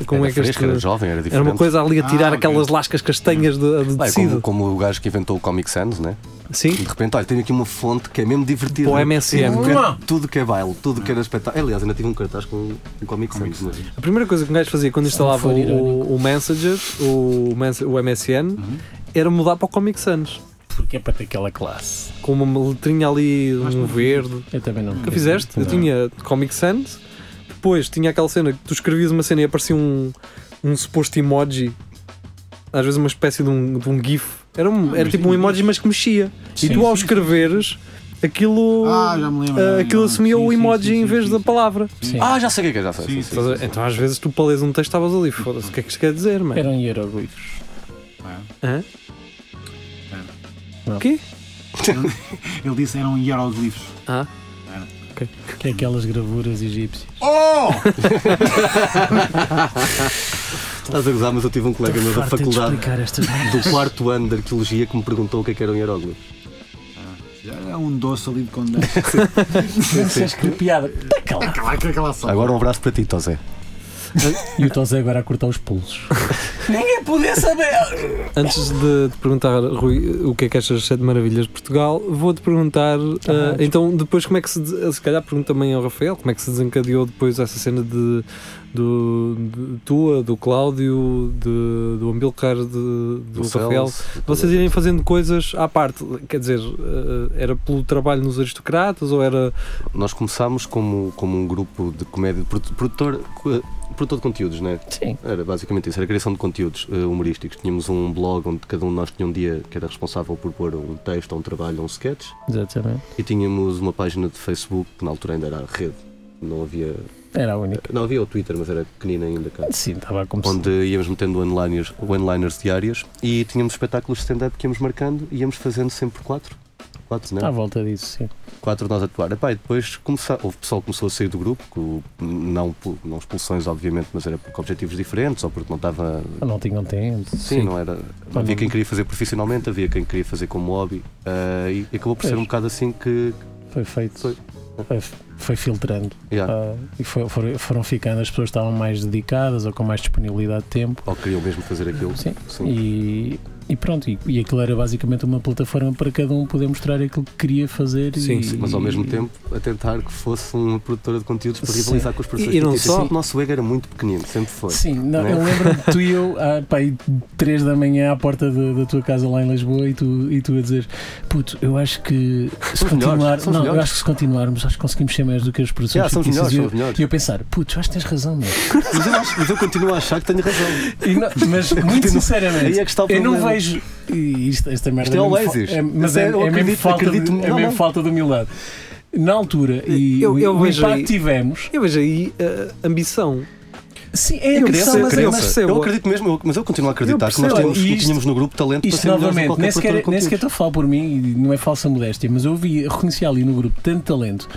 Como era é que este fresco, era jovem, era era diferente. uma coisa ali a tirar Ah, aquelas lascas castanhas de, de Vai, tecido. como, como o gajo que inventou o Comic Sans, né? Sim, De repente, olha, tenho aqui uma fonte que é mesmo divertida. Para o MSN. Tudo que é- Tudo que é baile, tudo que era espetáculo. Aliás, ainda tive um cartaz com o Comic Sans. né? a primeira coisa que um gajo fazia quando instalava o, o Messenger, o, o MSN, era mudar para o Comic Sans. Porque é para ter aquela classe. Com uma letrinha ali, um verde. Eu também não. Nunca fizeste? Eu Não. tinha Comic Sans, depois tinha aquela cena que tu escrevias uma cena e aparecia um, um suposto emoji, às vezes uma espécie de um, de um GIF. Era, um, era tipo um emoji, mas que mexia. e Sim, tu, ao escreveres, aquilo, Ah, já me lembro. ah, já, aquilo assumia Sim, o emoji sim, em sim, vez sim, da palavra. Sim. Ah, já sei o que é que é, já sei. Sim, sim, sim. sim. Estás a ver? Então às vezes tu para leres um texto estavas ali, foda-se, o que é que isto quer dizer, mano? Eram hieroglifos. É. Hã? Não. O quê? Ele disse eram hieroglifos. Ah. Que é aquelas gravuras egípcias. Oh! *laughs* Estás a gozar, mas eu tive um colega meu da faculdade do quarto ano de arqueologia que me perguntou o que é que eram hieróglifos. Já é um doce ali de condensa. Não sejas piada. Agora um abraço para ti, Tosé. E o Tosé agora a cortar os pulsos. *laughs* Ninguém podia saber! Antes de te perguntar, Rui, o que é que achas das Sete Maravilhas de Portugal, vou-te perguntar, ah, então, depois, como é que se. Se calhar pergunto também ao Rafael, como é que se desencadeou depois essa cena de. Do, de tua, do Cláudio, de, do Ambilcar, de, do, Rafael, vocês irem fazendo coisas à parte, quer dizer, ah, era pelo trabalho nos aristocratas ou era. Nós começámos como, como um grupo de comédia, produ- produtor, produtor de conteúdos, né? Sim. Era basicamente isso, era a criação de conteúdos eh, humorísticos. Tínhamos um blog onde cada um de nós tinha um dia que era responsável por pôr um texto, um trabalho, um sketch. Exatamente. E tínhamos uma página de Facebook, que na altura ainda era a rede. Não havia, Era a única. não havia o Twitter, mas era pequenina ainda cá. Sim, estava a começar. Onde íamos metendo one-liners, one-liners diários e tínhamos espetáculos de stand-up que íamos marcando e íamos fazendo sempre quatro. Quatro, não é? À volta disso, sim. quatro nós atuar. Epá, e depois começar, o pessoal começou a sair do grupo, com- não, por- não expulsões, obviamente, mas era por objetivos diferentes ou porque não estava. Não tinham tempo. Sim, não era. Ou Havia não- quem queria fazer profissionalmente, havia quem queria fazer como hobby ah, e acabou por ser Pois. um bocado assim que. Foi feito. Foi. Foi, filtrando. yeah, Ah, e foi- foram, foram ficando, as pessoas estavam mais dedicadas ou com mais disponibilidade de tempo. Ou queriam mesmo fazer aquilo. Sim. Sim. E, e pronto, e, e aquilo era basicamente uma plataforma para cada um poder mostrar aquilo que queria fazer. Sim, e, sim, Mas ao mesmo tempo a tentar que fosse uma produtora de conteúdos para Sim. rivalizar com os professores. E- e não só- O nosso ego era muito pequenino, sempre foi. Sim, não, Não é? eu lembro de tu e eu, *laughs* ah, pá, aí, três da manhã à porta da, da tua casa lá em Lisboa e tu, e tu a dizer: Puto, eu acho que se Somos continuar, não, eu acho que se continuarmos, acho que conseguimos ser mais do que as Yeah, professores somos melhores, fictícios. somos melhores. E eu pensar, putz, acho que tens razão, meu. *laughs* Mas eu, mas eu continuo a achar que tenho razão. E não- mas muito sinceramente, Aí é que está o eu não problema. Vejo. e Isto, esta merda Isto é Oasis. fa- é- mas é, é- é mesmo acredito- falta, de, é mesmo falta de humildade. Na altura, e Eu- o, eu o impacto aí- tivemos. Eu vejo aí ah, ambição. Sim, é ambição, percebo, mas, é- mas percebo. Eu acredito mesmo, mas eu continuo a acreditar que nós E isto- tínhamos no grupo talento para Isto ser do que novamente, nem sequer, nem sequer estou a falar por mim, e não é falsa modéstia, mas eu vi, reconheci ali no grupo tanto talento,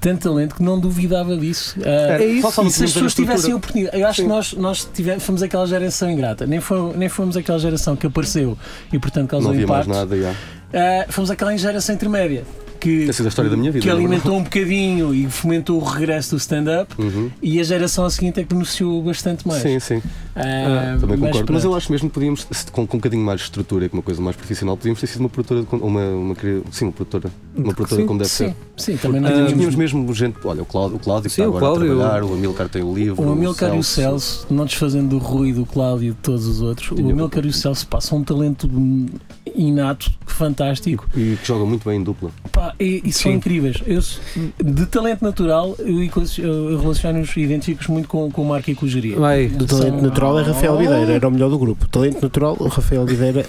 tanto talento que não duvidava disso. Ah, É isso. Só- só e não se as pessoas tivessem oportunidade, eu acho Sim. que nós, nós tivemos, fomos aquela geração ingrata, nem, foi, nem fomos aquela geração que apareceu e portanto Não causou mais impacto. nada, já. Ah, fomos aquela geração intermédia que, Tem sido a história da minha vida. que é? alimentou um bocadinho e fomentou o regresso do stand-up Uhum. e a geração a seguinte é que beneficiou bastante mais. Sim, sim, Ah, também concordo. Mas, pronto. eu acho mesmo que podíamos, com, com um bocadinho mais de estrutura e com uma coisa mais profissional, podíamos ter sido uma produtora, uma, uma, sim, uma produtora, uma produtora Sim, como deve Sim, ser. sim, também não Ah, Tínhamos, tínhamos mesmo gente, olha, o Cláudio, o Cláudio que Sim, está o agora Cláudio. a trabalhar, o Amilcar tem o livro, O Amilcar e o Celso, não desfazendo do Rui, do Cláudio e de todos os outros, o Amilcar e o Celso passam um talento inato, fantástico. e que joga muito bem em dupla. Pá, e, e são Sim. incríveis. Eu, de talento natural, eu, eu relaciono-os e identifico-os muito com, com o Marco e com o Geria. Vai. Do talento São- natural é Rafael Videira, era o melhor do grupo. Talento natural, o Rafael Videira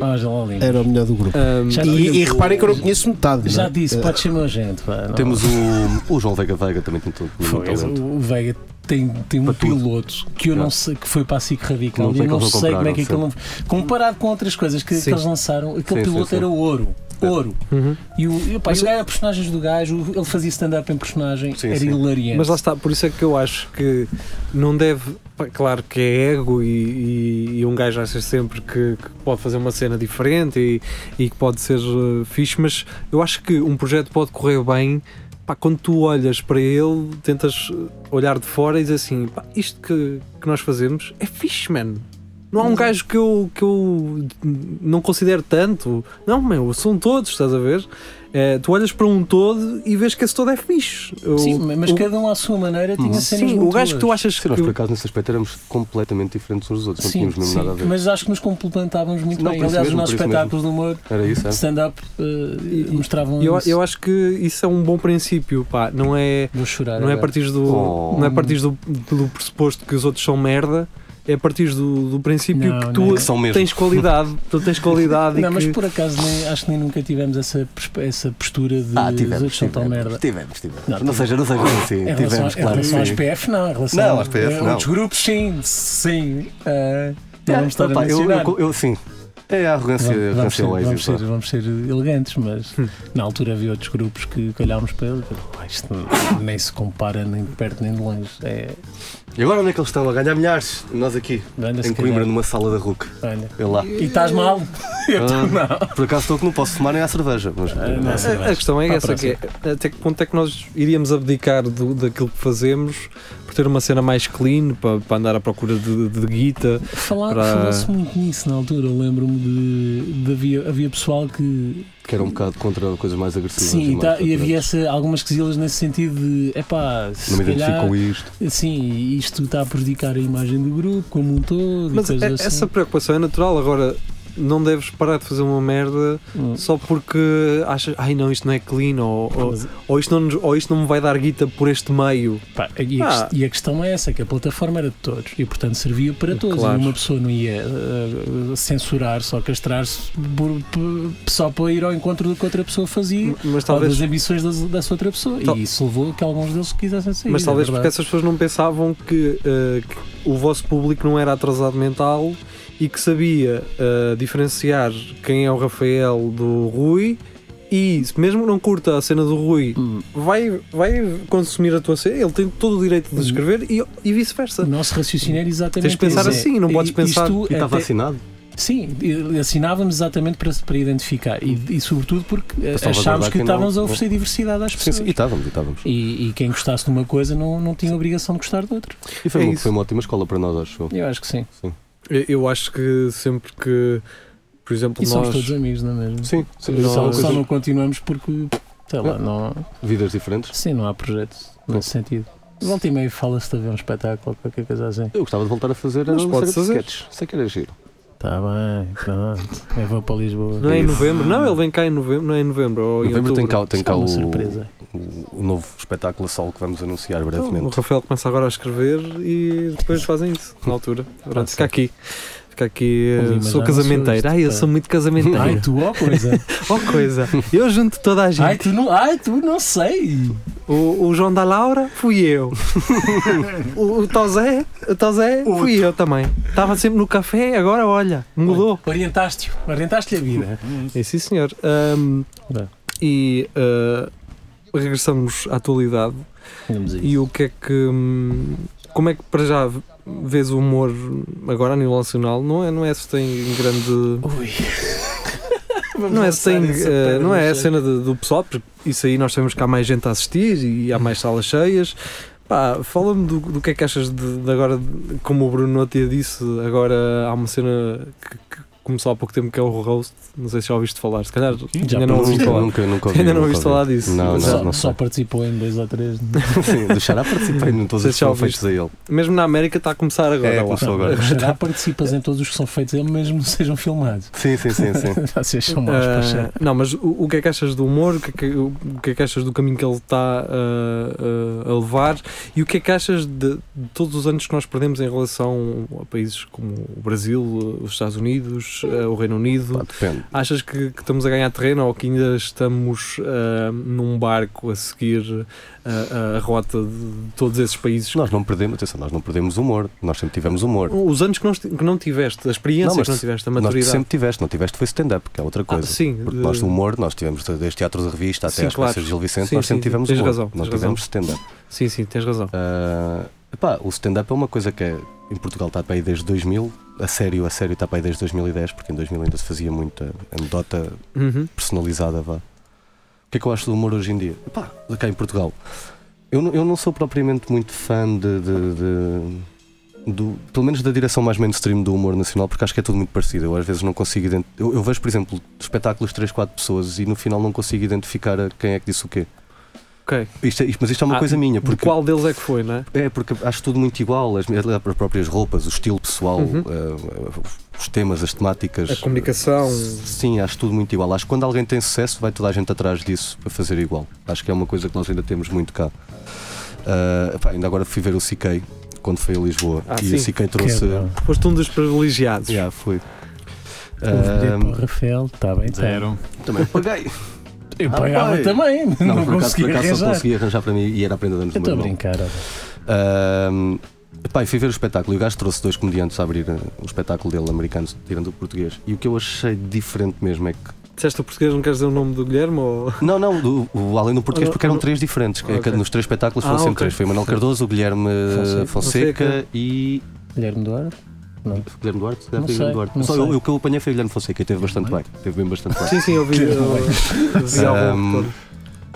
Ah, era o melhor do grupo. Já- E, e reparem que eu não conheço metade. não é? Já disse, Eh, pode ser meu gente. Pá, não. Temos o, o João Veiga Veiga também muito Foi, talento. o, Veiga tem, tem um piloto que eu não sei que foi para a SIC Radical Não sei eu não como sei como é que aquilo não. Comparado com outras coisas que, que Sim. eles lançaram, aquele Sim, sim, piloto sim. era ouro. É. Ouro. uhum. E o, e, pá, Mas- e o gajo, personagens do gajo, ele fazia stand-up em personagem, Sim, era sim. hilariante. Mas lá está, por isso é que eu acho que não deve. Claro que é ego e, e- e um gajo acha sempre que, que pode fazer uma cena diferente e, e que pode ser uh, fixe, mas eu acho que um projeto pode correr bem pá, quando tu olhas para ele, tentas olhar de fora e dizer assim: pá, isto que, que nós fazemos é fixe, man. Não há um gajo que eu, que eu não considero tanto. Não, meu, são todos, estás a ver? É, tu olhas para um todo e vês que esse todo é fixe. Eu- Sim, mas o- cada um à sua maneira tinha Hum. cenas Sim, muito o gajo que tu achas Sim, nós por que. acaso nesse aspecto éramos completamente diferentes uns dos outros, não Sim, tínhamos mesmo sim, nada a ver. mas acho que nos complementávamos muito Não, bem. Aliás, mesmo, os nossos espetáculos de humor, Era isso, é? stand-up, E- mostravam Eu, isso. eu acho que isso é um bom princípio, pá. Não é, Vou chorar. não é a partir do, Oh. não é a partir do, do pressuposto que os outros são merda. É a partir do, do princípio Não, que não. tu são mesmo. tens qualidade, tu tens qualidade *laughs* Não, e mas que, por acaso nem, acho que nem nunca tivemos essa, essa postura de Ah, os tivemos, outros são tão tivemos, merda. tivemos, tivemos. Não, Não, seja, não seja assim, Em relação, tivemos, em claro. relação aos. PF, não. Em relação Não, aos PF a não. outros grupos, sim. Sim. Ah, não É, vamos estar opa, a eu, eu, eu, sim, É a arrogância, Vamos, vamos, arrogância ser, vamos, lazy. ser, vá. vamos ser elegantes, mas Hum. na altura havia outros grupos que, que olhámos para ele e isto não- nem se compara nem de perto nem de longe. É, E agora onde é que eles estão? A ganhar milhares? Nós aqui, em Coimbra, numa sala da RUC. olha. Eu lá. E estás mal? *laughs* Ah, por acaso estou que não posso fumar nem à cerveja. Mas, Ah, não, A, cerveja. a questão é a essa, que é, até que ponto é que nós iríamos abdicar do, daquilo que fazemos por ter uma cena mais clean, para, para andar à procura de, de guita. Falar- Para- Falou-se muito nisso na altura. Eu lembro-me de, de havia, havia pessoal que. Que era um bocado contra coisas mais agressivas. Sim, e, tá- e havia essa, algumas quesilhas nesse sentido de. Epá, se Não me calhar, identifico com isto. Sim, isto está a prejudicar a imagem do grupo como um todo. Mas e coisas é- assim. essa preocupação é natural. Agora, não deves parar de fazer uma merda Hum. só porque achas, ai não, isto não é clean, ou, ou, Mas, ou isto, não, ou isto não me vai dar guita por este meio. pá, e, a, Ah. e a questão é essa, que a plataforma era de todos e portanto servia para todos. Claro. E uma pessoa não ia eh, censurar, só castrar-se só para ir ao encontro do que outra pessoa fazia. Mas Ou talvez, das ambições das- dessa outra pessoa. Tal- E isso levou a que alguns deles quisessem sair. mas é talvez porque verdade. essas pessoas não pensavam que, eh, que o vosso público não era atrasado mental e que sabia eh, diferenciar quem é o Rafael do Rui. E se mesmo que não curta a cena do Rui, Hum. vai, vai consumir a tua cena, ele tem todo o direito de escrever e, e vice-versa. O nosso raciocínio era exatamente Tens de pensar esse. assim, não podes pensar- E está vacinado? Sim, assinávamos exatamente para, para identificar e, e sobretudo porque eh, salvaguardar achámos que não- estávamos a não- oferecer diversidade às Sim, pessoas. sim. E estávamos, e estávamos. E, e quem gostasse de uma coisa não, não tinha obrigação de gostar de outra. E foi, É foi uma ótima escola para nós, acho eu. Eu acho que sim. Eu- Eu acho que sempre que, por exemplo, E somos nós. todos amigos, não é mesmo? Sim, sim. Nós- Só, Só não continuamos porque, sei lá, É. não, Vidas diferentes. sim, não há projeto nesse sentido. Volta e meio fala-se de haver um espetáculo qualquer coisa assim. Eu gostava de voltar a fazer Mas pode fazer. sketches. Sei que era giro. Está bem, pronto. Eu vou para Lisboa. Não é em novembro? Não, ele vem cá em novembro, não é em novembro. Ou em Novembro tem cá, tem Será cá o, surpresa. o, o novo espetáculo a sol que vamos anunciar Então, o brevemente. Rafael começa agora a escrever e depois fazem isso, na altura. Pronto, fica aqui. Fica aqui, Ouvi, sou isto, Ai, eu sou muito casamenteiro. Ai, tu, ó coisa. *laughs* Oh, coisa. Eu junto toda a gente. Ai, tu não, ai, tu não sei. O, o João da Laura fui eu. *laughs* o, o Tozé, o Tozé fui eu também. Estava sempre no café, agora olha, mudou. Orientaste-o, orientaste-lhe a vida. É sim, senhor. Bem. e ah, regressamos à atualidade. E o que é que. hum, Como é que para já vês o humor agora a nível nacional? Não é, não é se tem grande. Ui. *laughs* Não é, se tem, eh, não é a cena de- do pessoal, porque isso aí nós sabemos que há mais gente a assistir e há mais salas cheias. Pá, fala-me do, do que é que achas de, de agora, de- como o Bruno Notia disse, agora há uma cena que, que começou há pouco tempo que é o roast. Não sei se já ouviste falar, se calhar Já ainda não ouvi ouviste Nunca, falar. nunca, nunca ouvi. Ainda não ouviste ouvi. falar disso. Não, só, não, não só participou em dois ou três. *laughs* Sim, do Xará participei em todos os que já são feitos a ele. Mesmo na América está a começar agora. É, lá. começou agora. Já participas em todos os que são feitos, ele mesmo não sejam filmados. Sim, sim, sim, sim. *laughs* Vocês são maus para achar. não, mas o, o que é que achas do humor? O que é que, o que, é que achas do caminho que ele está ah, ah, a levar? E o que é que achas de, de todos os anos que nós perdemos em relação a países como o Brasil, os Estados Unidos, ah, o Reino Unido? Depende. Achas que, que estamos a ganhar terreno ou que ainda estamos ah, num barco a seguir ah, a rota de todos esses países? Nós não perdemos, atenção, nós não perdemos humor. Nós sempre tivemos humor. Os anos que não, que não tiveste, a experiência Não, que não tiveste, a Nós maturidade. sempre tiveste, não tiveste foi stand-up, que é outra Ah, coisa. sim, Porque nós no humor, nós tivemos desde teatros de revista até Sim, às claro. peças de Gil Vicente, Sim, nós sempre sim, tivemos tens humor. razão, tens tivemos stand-up. Sim, sim, tens razão. Ah, epá, o stand-up é uma coisa que é, em Portugal está para aí desde 2000, a sério, a sério está para aí desde 2010, porque em 2000 ainda se fazia muita anedota Uhum. personalizada, vá. O que é que eu acho do humor hoje em dia? Epá, cá em Portugal. Eu, não- eu não sou propriamente muito fã de, de- de- do, pelo menos da direção mais mainstream do humor nacional, porque acho que é tudo muito parecido. Eu às vezes não consigo eu, eu vejo, por exemplo, espetáculos de 3, 4 pessoas e no final não consigo identificar quem é que disse o quê. Ok. Isto é- isto- mas isto é uma Ah, coisa minha, porque qual deles é que foi, não é? é porque acho tudo muito igual, as, as próprias roupas, o estilo pessoal, Uhum. eh, os temas, as temáticas. A comunicação. Sim, acho tudo muito igual. Acho que quando alguém tem sucesso, vai toda a gente atrás disso para fazer igual. Acho que é uma coisa que nós ainda temos muito cá. Ah, epá, ainda agora fui ver o CK quando foi a Lisboa Ah, e sim. o CK trouxe. Foste um dos privilegiados. Já, fui. Vou vender Ah, para o Rafael, está bem, tá. Zero. também paguei. Eu Ah, pagava pai. também, não, por acaso, consegui por acaso só arranjar. consegui arranjar para mim e era a prenda de anos estou a brincar. Pá, e fui ver o espetáculo e o gajo trouxe dois comediantes a abrir eh, o espetáculo dele, americanos, tirando o português. E o que eu achei diferente mesmo é que. Disseste o português, não queres dizer o nome do Guilherme? Ou... Não, não, do- o, além do português, porque eram três diferentes. que- que Ok. Nos três espetáculos Ah, foram sempre ok. três. Foi o Manuel Cardoso, o Guilherme Fonseca. Fonseca, Fonseca. e. Guilherme Duarte? Não. Guilherme Duarte? Se calhar Não foi Guilherme Duarte. não Só sei. eu- o que eu apanhei foi o Guilherme Fonseca e teve bastante bem. Teve bem bastante bem. Sim, sim, eu vi. eu- eu vi retorno.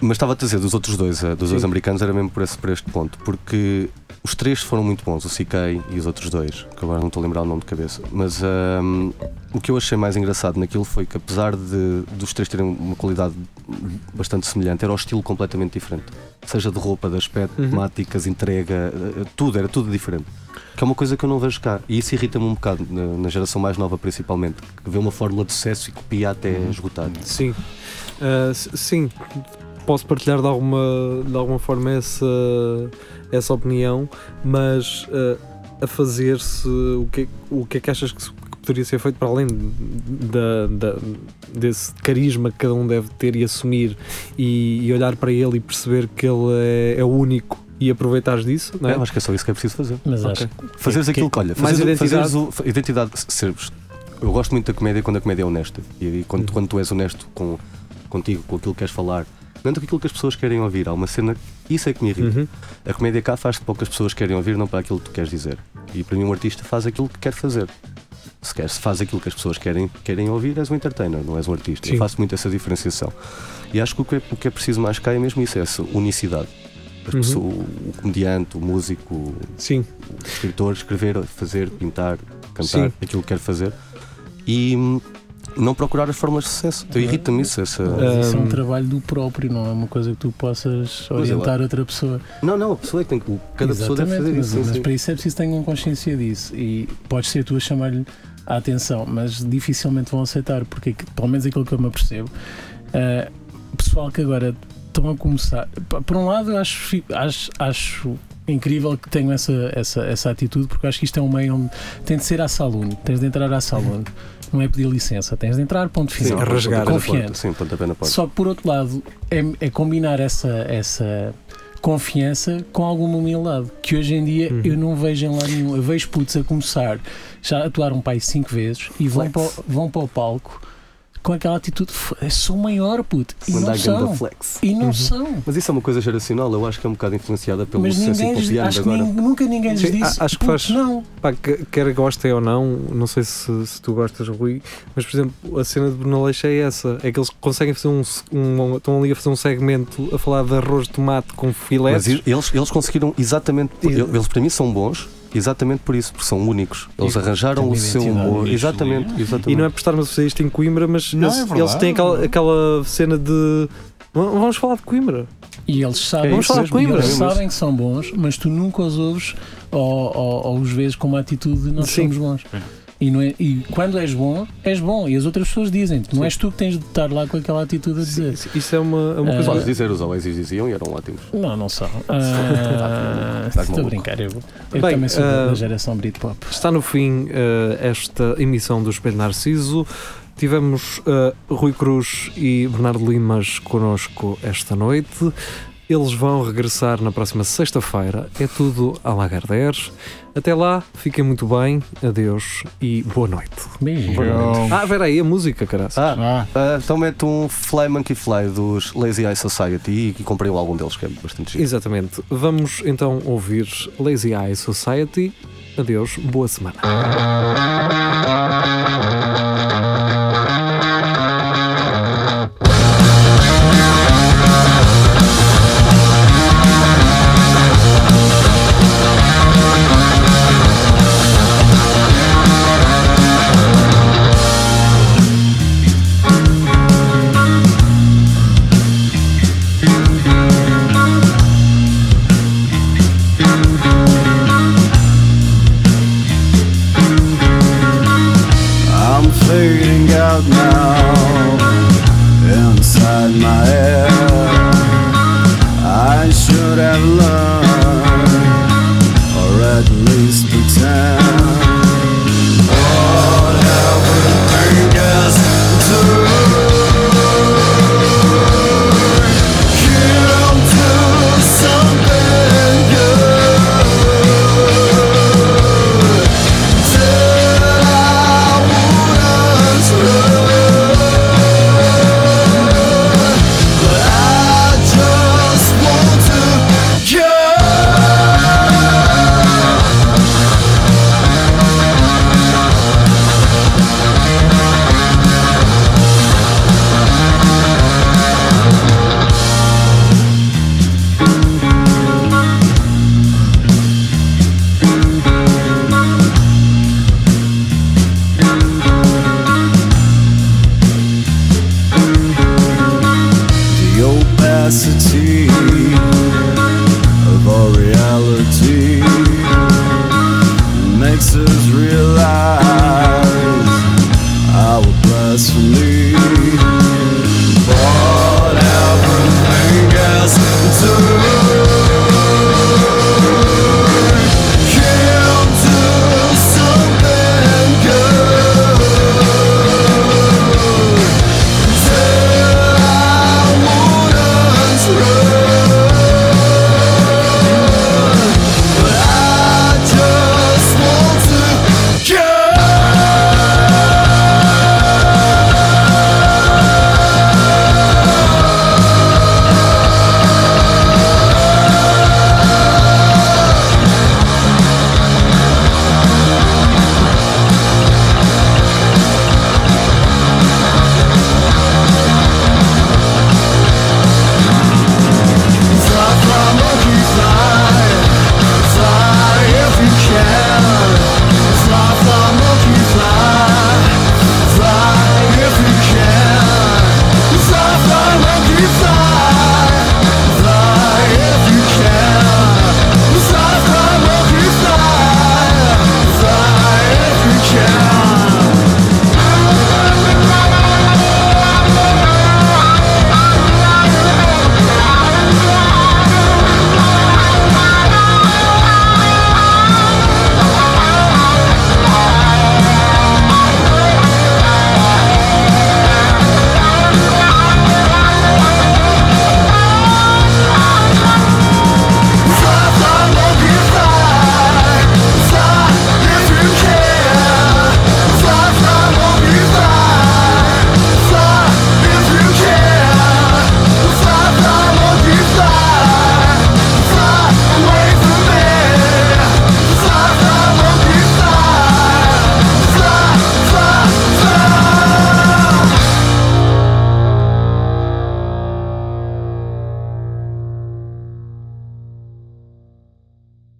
Mas estava a dizer dos outros dois, eh, dos dois Sim. americanos, era mesmo por, esse, por este ponto, porque os três foram muito bons, o CK e os outros dois, que agora não estou a lembrar o nome de cabeça. Mas ahm, o que eu achei mais engraçado naquilo foi que, apesar de dos três terem uma qualidade bastante semelhante, era o estilo completamente diferente. Seja de roupa, de aspecto, Uhum. temáticas, entrega, eh, tudo, era tudo diferente. Que é uma coisa que eu não vejo cá. E isso irrita-me um bocado, na, na geração mais nova principalmente, que vê uma fórmula de sucesso e copia até esgotar. Sim. S- sim, posso partilhar de alguma, de alguma forma essa, essa opinião, mas ah, a fazer-se o que, o que é que achas que, que poderia ser feito para além da, da- desse carisma que cada um deve ter e assumir e, e olhar para ele e perceber que ele é, é o único e aproveitares disso, não é? Eu acho que é só isso que é preciso fazer. Mas Ok. acho Fazeres Que- aquilo que, olha, fazeres, identidade. fazeres o, identidade, seres, eu gosto muito da comédia quando a comédia é honesta e, e quando, Uhum. quando tu és honesto com, contigo, com aquilo que queres falar, não é com aquilo que as pessoas querem ouvir, há uma cena, isso é que me irrita. Uhum. A comédia cá faz-te para o que as pessoas querem ouvir, não para aquilo que tu queres dizer. E para mim, um artista faz aquilo que quer fazer. Se, quer, se faz aquilo que as pessoas querem, querem ouvir, és um entertainer, não és um artista. Sim. Eu faço muito essa diferenciação. E acho que o que é, o que é preciso mais cá é mesmo isso, é essa unicidade. As Uhum. pessoas- o comediante, o músico, Sim, o escritor, escrever, fazer, pintar, cantar, Sim. aquilo que quer fazer. E hum, não procurar as fórmulas de sucesso. Então irrita-me isso. Essa... Mas isso é um Ahm. trabalho do próprio, não é uma coisa que tu possas é, orientar outra pessoa. Não, não, a pessoa é que tem que. Cada pessoa deve Exatamente, fazer mas, isso. sim, mas sim. para isso é preciso que tenham consciência disso e podes ser tu a chamar-lhe a atenção, mas dificilmente vão aceitar, porque aqui- pelo menos aquilo que eu me apercebo, o pessoal que agora estão a começar, por um lado eu acho, acho, acho incrível que tenham essa, essa, essa atitude, porque acho que isto é um meio onde tem de ser à salune, tens de entrar à salune, não é pedir licença, tens de entrar, ponto Sim, final. a rasgar. Confiante. porta, Sim, pontapé na porta. Só que por outro lado é, é combinar essa, essa confiança com alguma humildade, que hoje em dia Uhum. eu não vejo em lado nenhum. Eu vejo putos a começar, já atuaram aí cinco vezes e vão para, vão para o palco com aquela atitude, "F- eu sou maior puto, e Mandar não ganda são. flex. E não Uhum. são. Mas isso é uma coisa geracional, eu acho que é um bocado influenciada pelo Mas sucesso inconfiante acho que agora. nin- nunca ninguém lhes Sim, disse. a- acho que "Puto, faz- Não, Pá, que- quer gostem ou não, não sei se, se tu gostas, Rui, mas por exemplo, a cena de Bruno Leixo é essa: é que eles conseguem fazer um, um- estão ali a fazer um segmento a falar de arroz de tomate com Mas filetes. eles, eles conseguiram exatamente. Eles para mim são bons, exatamente por isso, porque são únicos. Eles E- arranjaram o seu humor. Exatamente, é. exatamente. E não é por estarmos a fazer isto em Coimbra, mas Não, eles, é verdade. eles têm aquela, aquela cena de. Vamos falar de Coimbra. E eles sabem, Vamos falar Coimbra. eles sabem que são bons, mas tu nunca os ouves ou, ou- ou os vês com uma atitude de nós Sim. somos bons. E, não é- e quando és bom, és bom. E as outras pessoas dizem não és tu que tens de estar lá com aquela atitude a dizer. Isso, isso é uma, é uma Ah, coisa. Podes dizer, os Oasis diziam e eram ótimos. Não, não são. *laughs* Ah, Estás Estou a brincar, eu, eu Bem, também sou ah, da geração Britpop. Está no fim eh, esta emissão do Espelho Narciso. Tivemos eh, Rui Cruz e Bernardo Limas connosco esta noite. Eles vão regressar na próxima sexta-feira. É tudo a Lagardère. Até lá, fiquem muito bem. Adeus e boa noite. Beijo. Então, Ah, vera aí, a música, caraças. Ah, ah, ah, então mete um Fly Monkey Fly dos Lazy Eye Society e, e comprei o álbum deles, que é bastante giro. Exatamente. Vamos então ouvir Lazy Eye Society. Adeus, boa semana. *laughs*